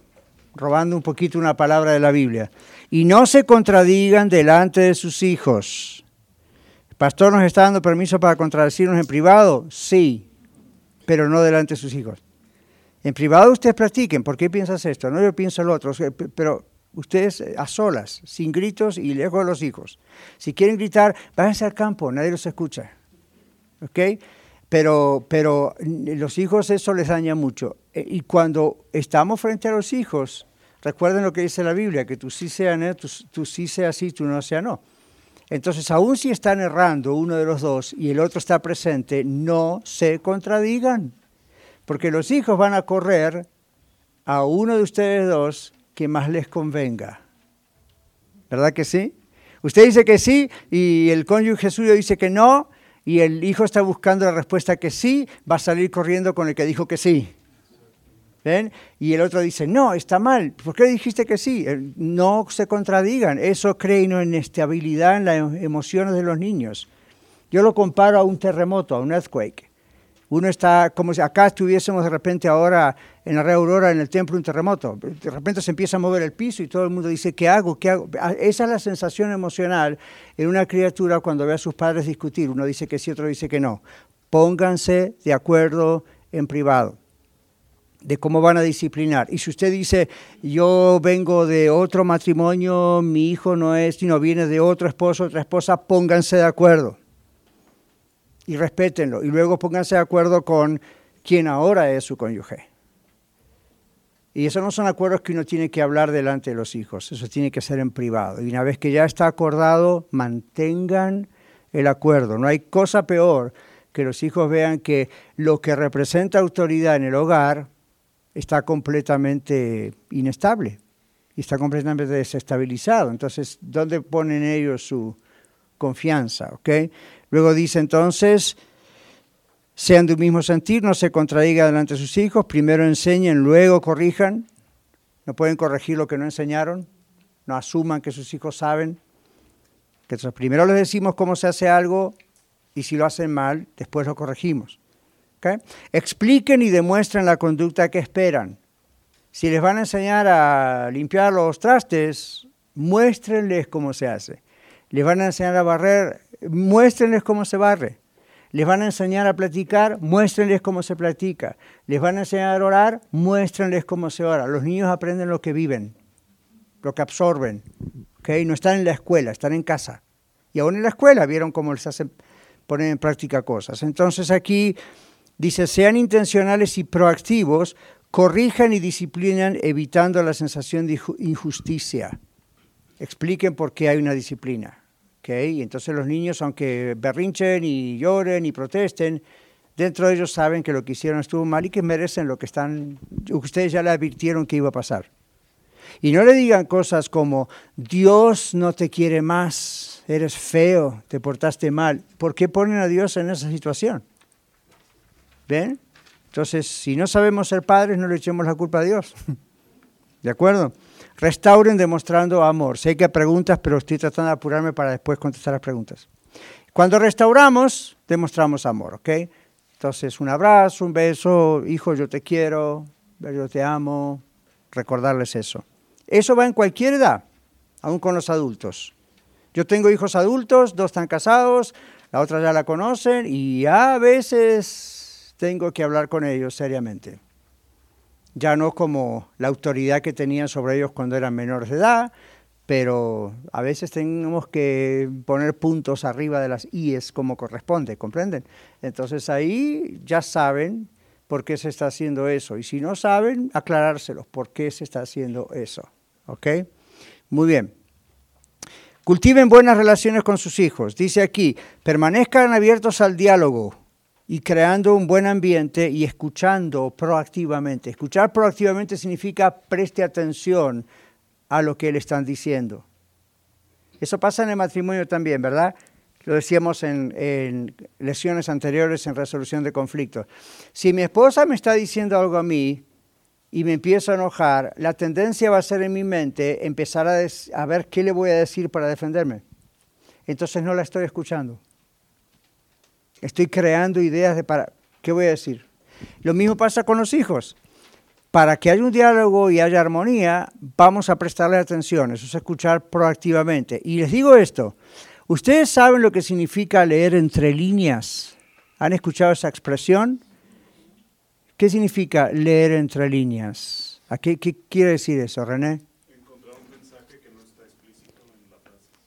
robando un poquito una palabra de la Biblia, y no se contradigan delante de sus hijos. ¿El pastor nos está dando permiso para contradecirnos en privado? Sí, pero no delante de sus hijos. En privado ustedes practiquen, ¿por qué piensas esto? No, yo pienso el otro, pero ustedes eh, a solas, sin gritos y lejos de los hijos. Si quieren gritar, váyanse al campo, nadie los escucha. ¿Ok? Pero, pero los hijos eso les daña mucho. E, y cuando estamos frente a los hijos, recuerden lo que dice la Biblia, que tú sí sea no, tú, sí sea sí, tú no sea no. Entonces, aun si están errando uno de los dos y el otro está presente, no se contradigan. Porque los hijos van a correr a uno de ustedes dos que más les convenga. ¿Verdad que sí? Usted dice que sí y el cónyuge suyo dice que no y el hijo está buscando la respuesta que sí, va a salir corriendo con el que dijo que sí. ¿Ven? Y el otro dice, no, está mal. ¿Por qué dijiste que sí? No se contradigan. Eso crea inestabilidad en las emociones de los niños. Yo lo comparo a un terremoto, a un earthquake. Uno está como si acá estuviésemos de repente ahora en la Red Aurora en el templo un terremoto. De repente se empieza a mover el piso y todo el mundo dice, ¿qué hago? ¿Qué hago? Ah, esa es la sensación emocional en una criatura cuando ve a sus padres discutir. Uno dice que sí, otro dice que no. Pónganse de acuerdo en privado de cómo van a disciplinar. Y si usted dice, yo vengo de otro matrimonio, mi hijo no es, sino viene de otro esposo, otra esposa, pónganse de acuerdo y respétenlo. Y luego pónganse de acuerdo con quien ahora es su cónyuge. Y esos no son acuerdos que uno tiene que hablar delante de los hijos, eso tiene que ser en privado. Y una vez que ya está acordado, mantengan el acuerdo. No hay cosa peor que los hijos vean que lo que representa autoridad en el hogar está completamente inestable y está completamente desestabilizado. Entonces, ¿dónde ponen ellos su confianza? ¿okay? Luego dice entonces, sean de un mismo sentir, no se contradiga delante de sus hijos, primero enseñen, luego corrijan. No pueden corregir lo que no enseñaron. No asuman que sus hijos saben. Que primero les decimos cómo se hace algo y si lo hacen mal, después lo corregimos. Expliquen y demuestren la conducta que esperan. Si les van a enseñar a limpiar los trastes, muéstrenles cómo se hace. Les van a enseñar a barrer, muéstrenles cómo se barre. Les van a enseñar a platicar, muéstrenles cómo se platica. Les van a enseñar a orar, muéstrenles cómo se ora. Los niños aprenden lo que viven, lo que absorben. ¿okay? No están en la escuela, están en casa. Y aún en la escuela vieron cómo les hacen poner en práctica cosas. Entonces aquí dice, sean intencionales y proactivos, corrijan y disciplinan evitando la sensación de injusticia. Expliquen por qué hay una disciplina. ¿Okay? Y entonces los niños, aunque berrinchen y lloren y protesten, dentro de ellos saben que lo que hicieron estuvo mal y que merecen lo que están, ustedes ya le advirtieron que iba a pasar. Y no le digan cosas como, Dios no te quiere más, eres feo, te portaste mal. ¿Por qué ponen a Dios en esa situación? ¿Ven? Entonces, si no sabemos ser padres, no le echemos la culpa a Dios. ¿De acuerdo? Restauren demostrando amor. Sé que hay preguntas, pero estoy tratando de apurarme para después contestar las preguntas. Cuando restauramos, demostramos amor, ¿ok? Entonces, un abrazo, un beso, hijo, yo te quiero, yo te amo, recordarles eso. Eso va en cualquier edad, aún con los adultos. Yo tengo hijos adultos, dos están casados, la otra ya la conocen y a veces tengo que hablar con ellos seriamente. Ya no como la autoridad que tenían sobre ellos cuando eran menores de edad, pero a veces tenemos que poner puntos arriba de las IES como corresponde, ¿comprenden? Entonces ahí ya saben por qué se está haciendo eso. Y si no saben, aclarárselos por qué se está haciendo eso. ¿Ok? Muy bien. Cultiven buenas relaciones con sus hijos. Dice aquí, permanezcan abiertos al diálogo y creando un buen ambiente y escuchando proactivamente. Escuchar proactivamente significa preste atención a lo que le están diciendo. Eso pasa en el matrimonio también, ¿verdad? Lo decíamos en, lesiones anteriores en resolución de conflictos. Si mi esposa me está diciendo algo a mí y me empiezo a enojar, la tendencia va a ser en mi mente empezar a ver qué le voy a decir para defenderme. Entonces no la estoy escuchando. Estoy creando ideas de para... ¿Qué voy a decir? Lo mismo pasa con los hijos. Para que haya un diálogo y haya armonía, vamos a prestarle atención, eso es escuchar proactivamente. Y les digo esto, ustedes saben lo que significa leer entre líneas. ¿Han escuchado esa expresión? ¿Qué significa leer entre líneas? ¿A qué, qué quiere decir eso, René?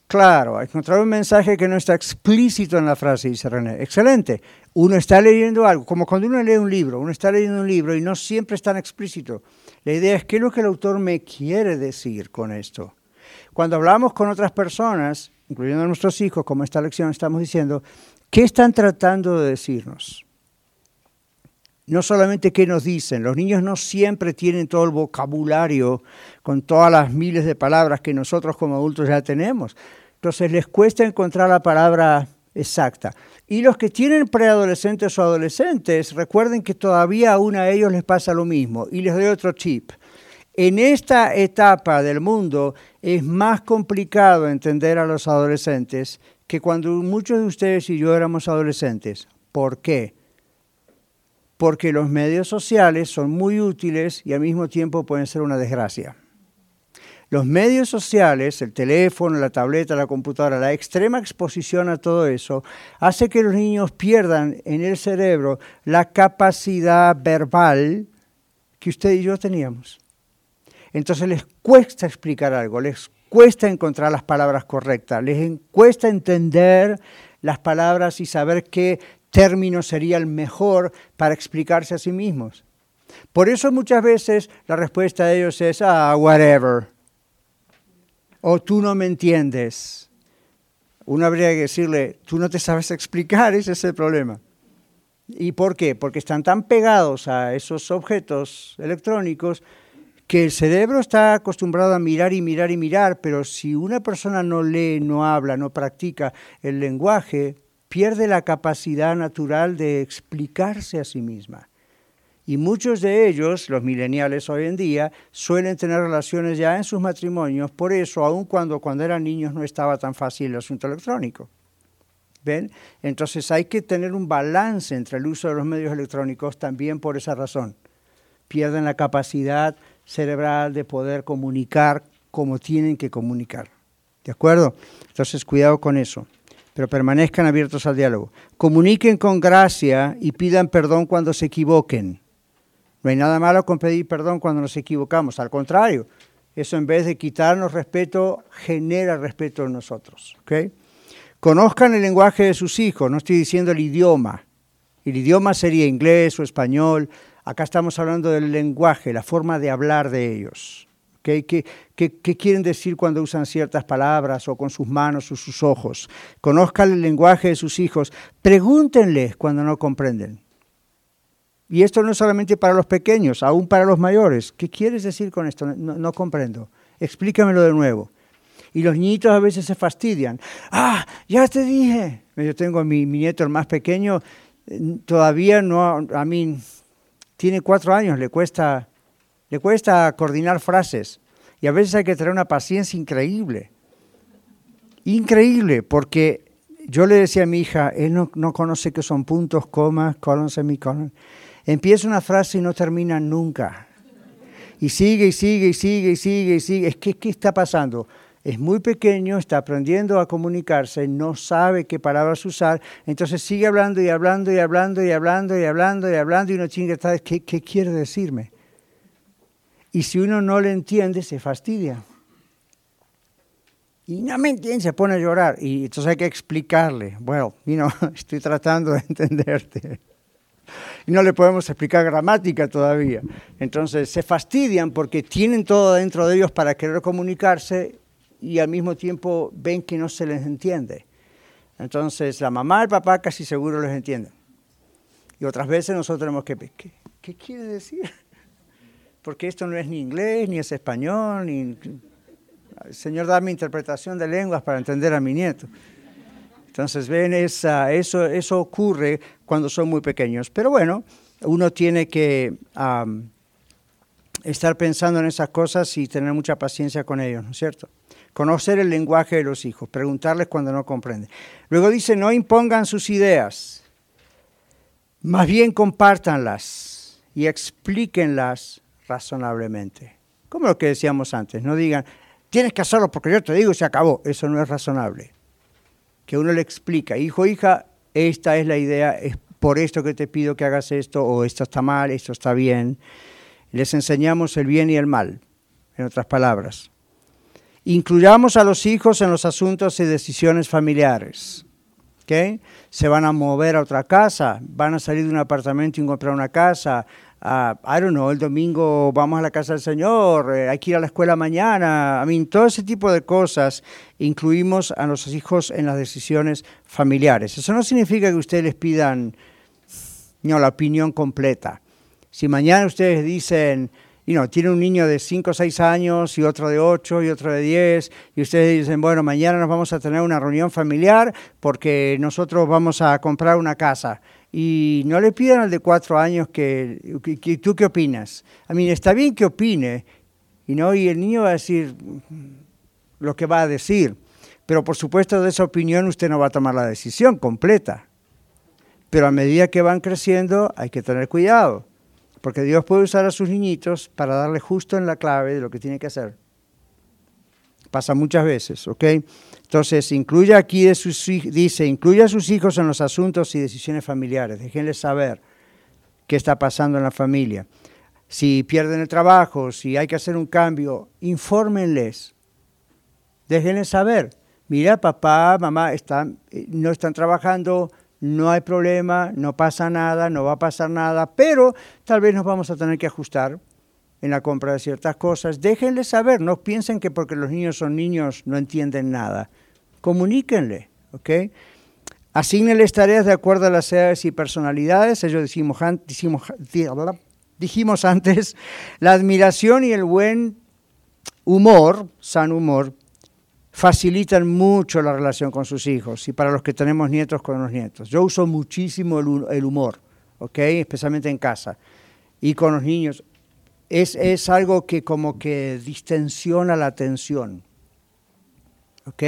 Claro, encontrar un mensaje que no está explícito en la frase, dice René. Excelente. Uno está leyendo algo, como cuando uno lee un libro, uno está leyendo un libro y no siempre es tan explícito. La idea es qué es lo que el autor me quiere decir con esto. Cuando hablamos con otras personas, incluyendo a nuestros hijos, como esta lección estamos diciendo, ¿qué están tratando de decirnos? no solamente qué nos dicen, los niños no siempre tienen todo el vocabulario con todas las miles de palabras que nosotros como adultos ya tenemos. Entonces les cuesta encontrar la palabra exacta. Y los que tienen preadolescentes o adolescentes, recuerden que todavía aún a ellos les pasa lo mismo. Y les doy otro chip. En esta etapa del mundo es más complicado entender a los adolescentes que cuando muchos de ustedes y yo éramos adolescentes. ¿Por qué? porque los medios sociales son muy útiles y al mismo tiempo pueden ser una desgracia. Los medios sociales, el teléfono, la tableta, la computadora, la extrema exposición a todo eso, hace que los niños pierdan en el cerebro la capacidad verbal que usted y yo teníamos. Entonces les cuesta explicar algo, les cuesta encontrar las palabras correctas, les cuesta entender las palabras y saber qué término sería el mejor para explicarse a sí mismos. Por eso muchas veces la respuesta de ellos es, ah, whatever, o tú no me entiendes. Uno habría que decirle, tú no te sabes explicar, ese es el problema. ¿Y por qué? Porque están tan pegados a esos objetos electrónicos que el cerebro está acostumbrado a mirar y mirar y mirar, pero si una persona no lee, no habla, no practica el lenguaje, pierde la capacidad natural de explicarse a sí misma. Y muchos de ellos, los mileniales hoy en día, suelen tener relaciones ya en sus matrimonios, por eso, aun cuando, cuando eran niños no estaba tan fácil el asunto electrónico. ¿Ven? Entonces hay que tener un balance entre el uso de los medios electrónicos también por esa razón. Pierden la capacidad cerebral de poder comunicar como tienen que comunicar. ¿De acuerdo? Entonces cuidado con eso pero permanezcan abiertos al diálogo. Comuniquen con gracia y pidan perdón cuando se equivoquen. No hay nada malo con pedir perdón cuando nos equivocamos, al contrario, eso en vez de quitarnos respeto, genera respeto en nosotros. Conozcan el lenguaje de sus hijos, no estoy diciendo el idioma. El idioma sería inglés o español. Acá estamos hablando del lenguaje, la forma de hablar de ellos. ¿Qué, quieren decir cuando usan ciertas palabras o con sus manos o sus ojos? Conozcan el lenguaje de sus hijos. Pregúntenles cuando no comprenden. Y esto no es solamente para los pequeños, aún para los mayores. ¿Qué quieres decir con esto? No, comprendo. Explícamelo de nuevo. Y los niñitos a veces se fastidian. Ah, ya te dije. Yo tengo a mi, nieto, el más pequeño, eh, todavía no, a mí, tiene cuatro años, le cuesta le cuesta coordinar frases y a veces hay que tener una paciencia increíble. Increíble, porque yo le decía a mi hija, él no, conoce qué son puntos, comas, colon, semicolon. Empieza una frase y no termina nunca. Y sigue y sigue y sigue y sigue y sigue. Es que, ¿qué está pasando? Es muy pequeño, está aprendiendo a comunicarse, no sabe qué palabras usar, entonces sigue hablando y hablando y hablando y hablando y hablando y hablando y uno chinga, ¿qué, qué quiere decirme? Y si uno no le entiende, se fastidia. Y no me entiende, se pone a llorar. Y entonces hay que explicarle, bueno, estoy tratando de entenderte. Y no le podemos explicar gramática todavía. Entonces se fastidian porque tienen todo dentro de ellos para querer comunicarse y al mismo tiempo ven que no se les entiende. Entonces la mamá y el papá casi seguro les entienden. Y otras veces nosotros tenemos que, ¿qué, quiere decir? porque esto no es ni inglés, ni es español, ni... Señor, dame interpretación de lenguas para entender a mi nieto. Entonces, ven, esa, eso, eso ocurre cuando son muy pequeños. Pero bueno, uno tiene que estar pensando en esas cosas y tener mucha paciencia con ellos, ¿no es cierto? Conocer el lenguaje de los hijos, preguntarles cuando no comprenden. Luego dice, no impongan sus ideas, más bien compártanlas y explíquenlas razonablemente. Como lo que decíamos antes, no digan, tienes que hacerlo porque yo te digo y se acabó. Eso no es razonable. Que uno le explica, hijo, hija, esta es la idea, es por esto que te pido que hagas esto, o esto está mal, esto está bien. Les enseñamos el bien y el mal, en otras palabras. Incluyamos a los hijos en los asuntos y decisiones familiares. ¿Okay? Se van a mover a otra casa, van a salir de un apartamento y encontrar una casa, uh, I don't know, el domingo vamos a la casa del Señor, eh, hay que ir a la escuela mañana, I mean, todo ese tipo de cosas incluimos a nuestros hijos en las decisiones familiares. Eso no significa que ustedes les pidan no, la opinión completa. Si mañana ustedes dicen, you know, tiene un niño de 5 o 6 años y otro de 8 y otro de 10, y ustedes dicen, bueno, mañana nos vamos a tener una reunión familiar porque nosotros vamos a comprar una casa y no le pidan al de cuatro años que, tú qué opinas. A mí está bien que opine, y, ¿no? y el niño va a decir lo que va a decir, pero por supuesto de esa opinión usted no va a tomar la decisión completa. Pero a medida que van creciendo hay que tener cuidado, porque Dios puede usar a sus niñitos para darle justo en la clave de lo que tiene que hacer. Pasa muchas veces, ¿ok? Entonces, incluye aquí, dice, incluye a sus hijos en los asuntos y decisiones familiares. Déjenles saber qué está pasando en la familia. Si pierden el trabajo, si hay que hacer un cambio, infórmenles. Déjenles saber. Mira, papá, mamá, están, eh, no están trabajando, no hay problema, no pasa nada, no va a pasar nada, pero tal vez nos vamos a tener que ajustar en la compra de ciertas cosas, déjenle saber, no piensen que porque los niños son niños no entienden nada. Comuníquenle, ¿ok? Asignenles tareas de acuerdo a las edades y personalidades. Ellos decimos, dijimos antes, la admiración y el buen humor, san humor, facilitan mucho la relación con sus hijos y para los que tenemos nietos con los nietos. Yo uso muchísimo el, humor, ¿ok? Especialmente en casa y con los niños. Es, es algo que como que distensiona la atención. ¿Ok?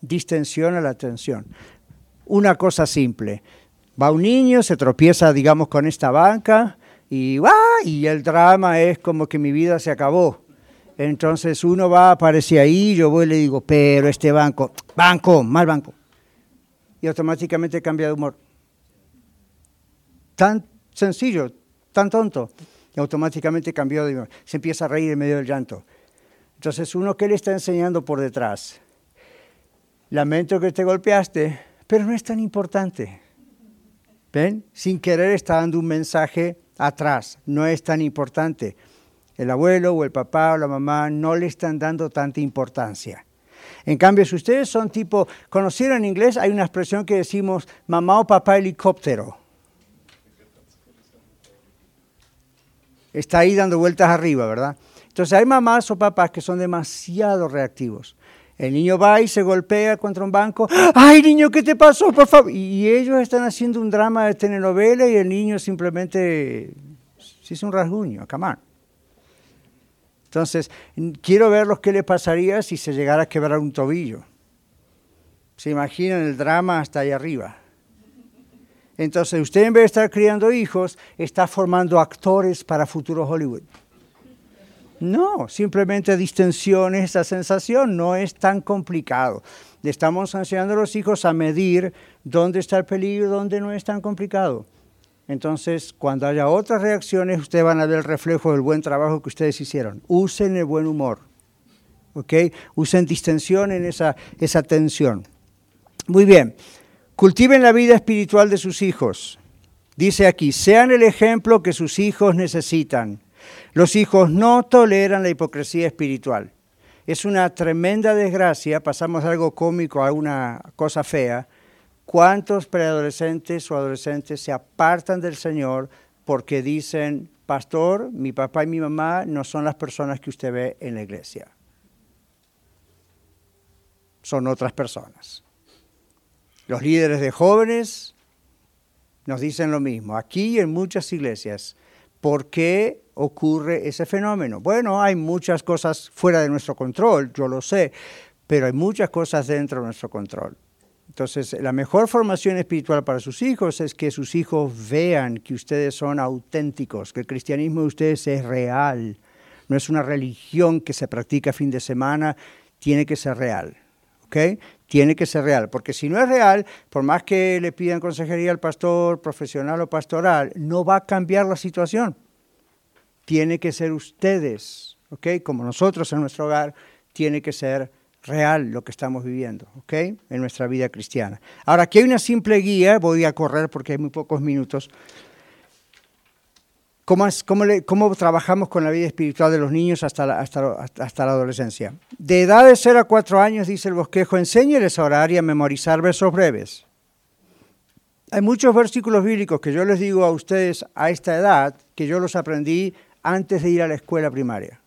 Distensiona la atención. Una cosa simple. Va un niño, se tropieza, digamos, con esta banca y va, y el drama es como que mi vida se acabó. Entonces uno va, aparece ahí, yo voy y le digo, pero este banco, banco, mal banco. Y automáticamente cambia de humor. Tan sencillo, tan tonto. Y automáticamente cambió de humor. Se empieza a reír en medio del llanto. Entonces uno, ¿qué le está enseñando por detrás? Lamento que te golpeaste, pero no es tan importante. ¿Ven? Sin querer está dando un mensaje atrás, no es tan importante el abuelo o el papá o la mamá no le están dando tanta importancia. En cambio, si ustedes son tipo, conocieron en inglés, hay una expresión que decimos mamá o papá helicóptero. Está ahí dando vueltas arriba, ¿verdad? Entonces hay mamás o papás que son demasiado reactivos. El niño va y se golpea contra un banco. ¡Ay, niño, qué te pasó, por favor! Y ellos están haciendo un drama de telenovela y el niño simplemente se hizo un rasguño, camán. Entonces, quiero ver lo que le pasaría si se llegara a quebrar un tobillo. Se imaginan el drama hasta ahí arriba. Entonces, usted en vez de estar criando hijos, está formando actores para futuro Hollywood. No, simplemente distensión esa sensación, no es tan complicado. Estamos enseñando a los hijos a medir dónde está el peligro, dónde no es tan complicado. Entonces, cuando haya otras reacciones, ustedes van a ver el reflejo del buen trabajo que ustedes hicieron. Usen el buen humor, ¿ok? Usen distensión en esa, esa tensión. Muy bien, cultiven la vida espiritual de sus hijos. Dice aquí, sean el ejemplo que sus hijos necesitan. Los hijos no toleran la hipocresía espiritual. Es una tremenda desgracia, pasamos de algo cómico a una cosa fea, ¿Cuántos preadolescentes o adolescentes se apartan del Señor porque dicen, pastor, mi papá y mi mamá no son las personas que usted ve en la iglesia? Son otras personas. Los líderes de jóvenes nos dicen lo mismo. Aquí en muchas iglesias, ¿por qué ocurre ese fenómeno? Bueno, hay muchas cosas fuera de nuestro control, yo lo sé, pero hay muchas cosas dentro de nuestro control. Entonces, la mejor formación espiritual para sus hijos es que sus hijos vean que ustedes son auténticos, que el cristianismo de ustedes es real, no es una religión que se practica fin de semana, tiene que ser real. ¿Ok? Tiene que ser real, porque si no es real, por más que le pidan consejería al pastor profesional o pastoral, no va a cambiar la situación. Tiene que ser ustedes, ¿ok? Como nosotros en nuestro hogar, tiene que ser real lo que estamos viviendo, ¿ok? En nuestra vida cristiana. Ahora, aquí hay una simple guía, voy a correr porque hay muy pocos minutos. ¿Cómo, trabajamos con la vida espiritual de los niños hasta la, hasta, la adolescencia? De edad de 0 a 4 años, dice el bosquejo, enséñeles a orar y a memorizar versos breves. Hay muchos versículos bíblicos que yo les digo a ustedes a esta edad que yo los aprendí antes de ir a la escuela primaria.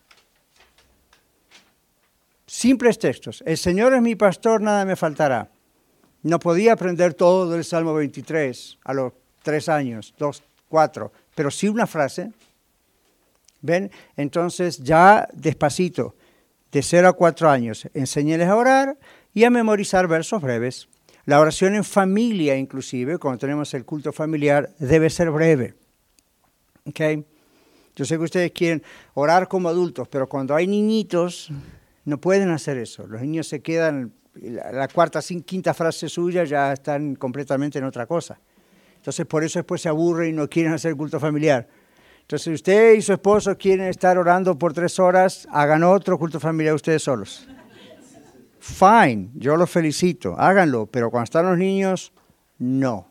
Simples textos. El Señor es mi pastor, nada me faltará. No podía aprender todo del Salmo 23 a los tres años, dos, cuatro, pero sí una frase. ¿Ven? Entonces ya despacito, de cero a cuatro años, enséñeles a orar y a memorizar versos breves. La oración en familia, inclusive, cuando tenemos el culto familiar, debe ser breve. ¿Okay? Yo sé que ustedes quieren orar como adultos, pero cuando hay niñitos, no pueden hacer eso. Los niños se quedan, la, cuarta, quinta frase suya ya están completamente en otra cosa. Entonces por eso después se aburren y no quieren hacer culto familiar. Entonces usted y su esposo quieren estar orando por tres horas, hagan otro culto familiar ustedes solos. Fine, yo los felicito, háganlo, pero cuando están los niños, no.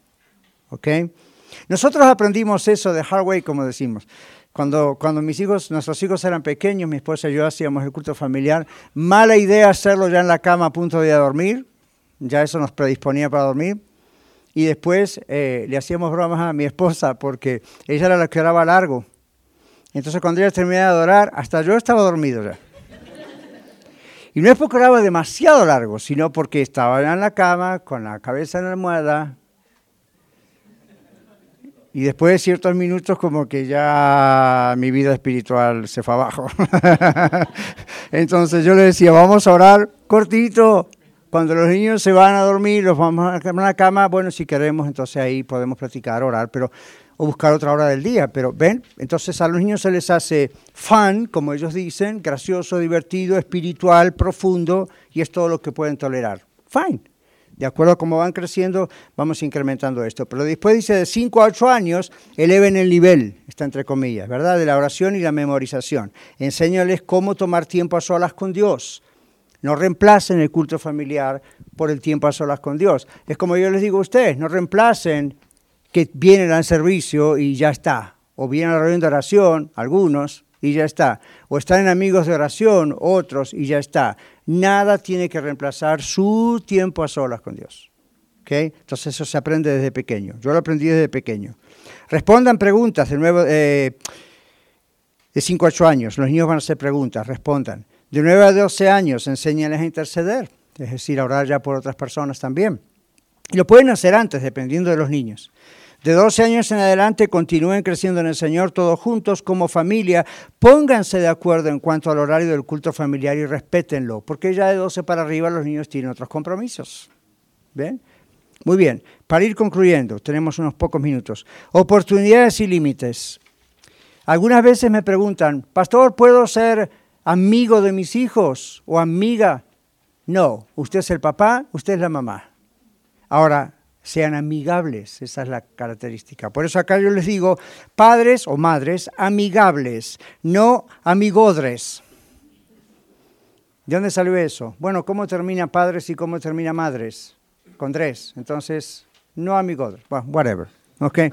¿Ok? Nosotros aprendimos eso de hard como decimos. Cuando, cuando mis hijos, nuestros hijos eran pequeños, mi esposa y yo hacíamos el culto familiar. Mala idea hacerlo ya en la cama a punto de dormir. Ya eso nos predisponía para dormir. Y después eh, le hacíamos bromas a mi esposa porque ella era la que oraba largo. Entonces cuando ella terminaba de orar, hasta yo estaba dormido ya. Y no es porque oraba demasiado largo, sino porque estaba en la cama con la cabeza en la almohada Y después de ciertos minutos como que ya mi vida espiritual se fue abajo. Entonces yo le decía, vamos a orar cortito. Cuando los niños se van a dormir, los vamos a la cama, bueno, si queremos, entonces ahí podemos platicar, orar, pero o buscar otra hora del día. Pero ven, entonces a los niños se les hace fun, como ellos dicen, gracioso, divertido, espiritual, profundo, y es todo lo que pueden tolerar. Fine. De acuerdo a cómo van creciendo, vamos incrementando esto. Pero después dice de 5 a 8 años, eleven el nivel, está entre comillas, ¿verdad? De la oración y la memorización. Enséñales cómo tomar tiempo a solas con Dios. No reemplacen el culto familiar por el tiempo a solas con Dios. Es como yo les digo a ustedes, no reemplacen que vienen al servicio y ya está. O vienen a la reunión de oración, algunos, y ya está. O están en amigos de oración, otros, y ya está. Nada tiene que reemplazar su tiempo a solas con Dios. ¿Okay? Entonces eso se aprende desde pequeño. Yo lo aprendí desde pequeño. Respondan preguntas de nuevo, eh, de 5 a 8 años. Los niños van a hacer preguntas, respondan. De 9 a 12 años, enséñales a interceder, es decir, a orar ya por otras personas también. Y lo pueden hacer antes, dependiendo de los niños. De 12 años en adelante continúen creciendo en el Señor todos juntos como familia. Pónganse de acuerdo en cuanto al horario del culto familiar y respétenlo, porque ya de 12 para arriba los niños tienen otros compromisos. ¿Ven? Muy bien, para ir concluyendo, tenemos unos pocos minutos. Oportunidades y límites. Algunas veces me preguntan, pastor, ¿puedo ser amigo de mis hijos o amiga? No, usted es el papá, usted es la mamá. Ahora, sean amigables, esa es la característica. Por eso acá yo les digo, padres o madres amigables, no amigodres. ¿De dónde salió eso? Bueno, ¿cómo termina padres y cómo termina madres? Con tres. Entonces, no amigodres. Bueno, whatever. Okay.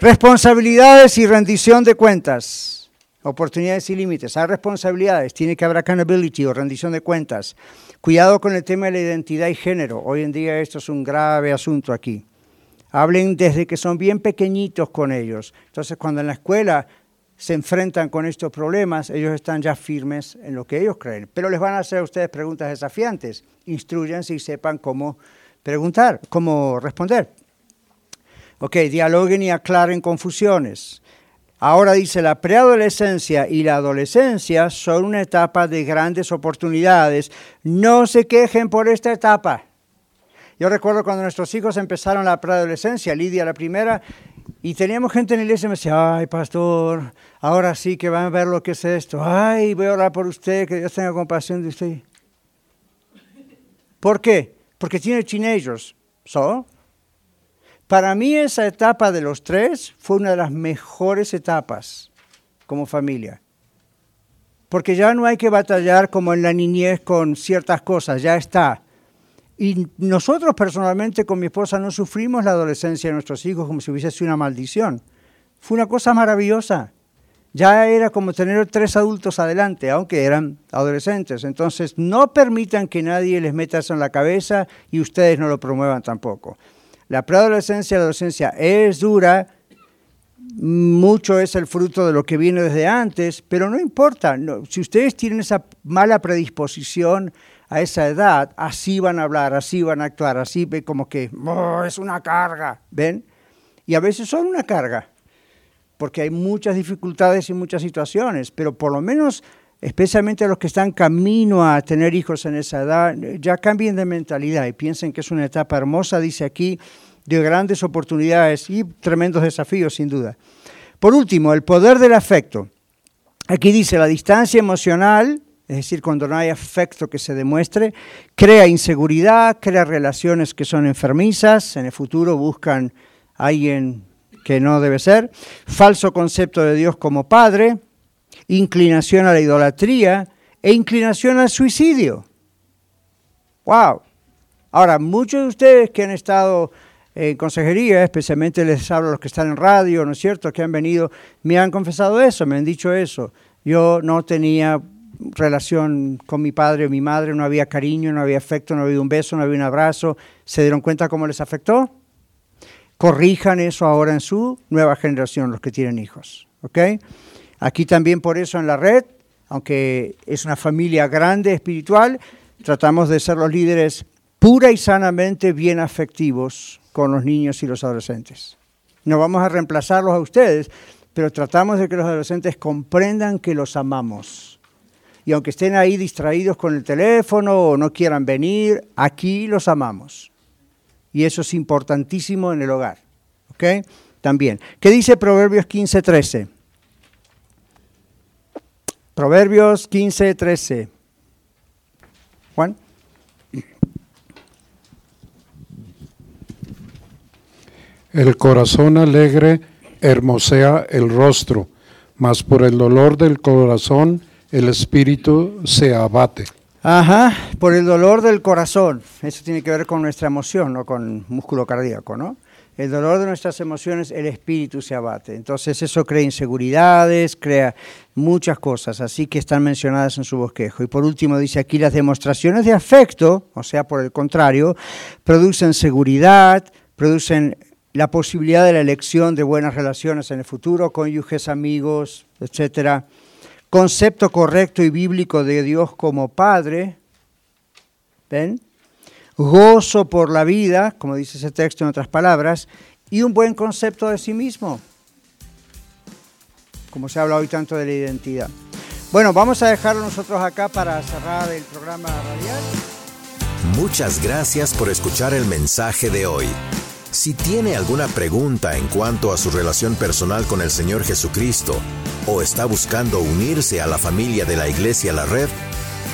Responsabilidades y rendición de cuentas. Oportunidades y límites. Hay responsabilidades. Tiene que haber accountability o rendición de cuentas. Cuidado con el tema de la identidad y género. Hoy en día esto es un grave asunto aquí. Hablen desde que son bien pequeñitos con ellos. Entonces, cuando en la escuela se enfrentan con estos problemas, ellos están ya firmes en lo que ellos creen. Pero les van a hacer a ustedes preguntas desafiantes. Instruyanse y sepan cómo preguntar, cómo responder. Ok, dialoguen y aclaren confusiones. Ahora dice, la preadolescencia y la adolescencia son una etapa de grandes oportunidades. No se quejen por esta etapa. Yo recuerdo cuando nuestros hijos empezaron la preadolescencia, Lidia la primera, y teníamos gente en la iglesia y me decía, ay, pastor, ahora sí que van a ver lo que es esto. Ay, voy a orar por usted, que Dios tenga compasión de usted. ¿Por qué? Porque tiene teenagers. ¿So? Para mí esa etapa de los tres fue una de las mejores etapas como familia. Porque ya no hay que batallar como en la niñez con ciertas cosas, ya está. Y nosotros personalmente con mi esposa no sufrimos la adolescencia de nuestros hijos como si hubiese sido una maldición. Fue una cosa maravillosa. Ya era como tener tres adultos adelante, aunque eran adolescentes. Entonces, no permitan que nadie les meta eso en la cabeza y ustedes no lo promuevan tampoco. La preadolescencia y la adolescencia es dura, mucho es el fruto de lo que viene desde antes, pero no importa. si ustedes tienen esa mala predisposición a esa edad, así van a hablar, así van a actuar, así ve como que oh, es una carga, ¿ven? Y a veces son una carga, porque hay muchas dificultades y muchas situaciones, pero por lo menos especialmente los que están camino a tener hijos en esa edad, ya cambien de mentalidad y piensen que es una etapa hermosa, dice aquí, de grandes oportunidades y tremendos desafíos, sin duda. Por último, el poder del afecto. Aquí dice, la distancia emocional, es decir, cuando no hay afecto que se demuestre, crea inseguridad, crea relaciones que son enfermizas, en el futuro buscan a alguien que no debe ser, falso concepto de Dios como Padre, inclinación a la idolatría e inclinación al suicidio. ¡Wow! Ahora, muchos de ustedes que han estado en consejería, especialmente les hablo a los que están en radio, ¿no es cierto?, que han venido, me han confesado eso, me han dicho eso. Yo no tenía relación con mi padre o mi madre, no había cariño, no había afecto, no había un beso, no había un abrazo. ¿Se dieron cuenta cómo les afectó? Corrijan eso ahora en su nueva generación, los que tienen hijos. ¿Ok? Aquí también por eso en la red, aunque es una familia grande espiritual, tratamos de ser los líderes pura y sanamente bien afectivos con los niños y los adolescentes. No vamos a reemplazarlos a ustedes, pero tratamos de que los adolescentes comprendan que los amamos. Y aunque estén ahí distraídos con el teléfono o no quieran venir, aquí los amamos. Y eso es importantísimo en el hogar. ¿Ok? También. ¿Qué dice Proverbios 15:13? Proverbios 15:13. Juan. El corazón alegre hermosea el rostro, mas por el dolor del corazón el espíritu se abate. Ajá, por el dolor del corazón. Eso tiene que ver con nuestra emoción, no con músculo cardíaco, ¿no? El dolor de nuestras emociones, el espíritu se abate. Entonces eso crea inseguridades, crea muchas cosas, así que están mencionadas en su bosquejo. Y por último dice aquí, las demostraciones de afecto, o sea, por el contrario, producen seguridad, producen la posibilidad de la elección de buenas relaciones en el futuro, cónyuges, amigos, etcétera. Concepto correcto y bíblico de Dios como Padre. ¿Ven? Gozo por la vida, como dice ese texto en otras palabras, y un buen concepto de sí mismo. Como se habla hoy tanto de la identidad. Bueno, vamos a dejarlo nosotros acá para cerrar el programa radial. Muchas gracias por escuchar el mensaje de hoy. Si tiene alguna pregunta en cuanto a su relación personal con el Señor Jesucristo o está buscando unirse a la familia de la Iglesia La Red,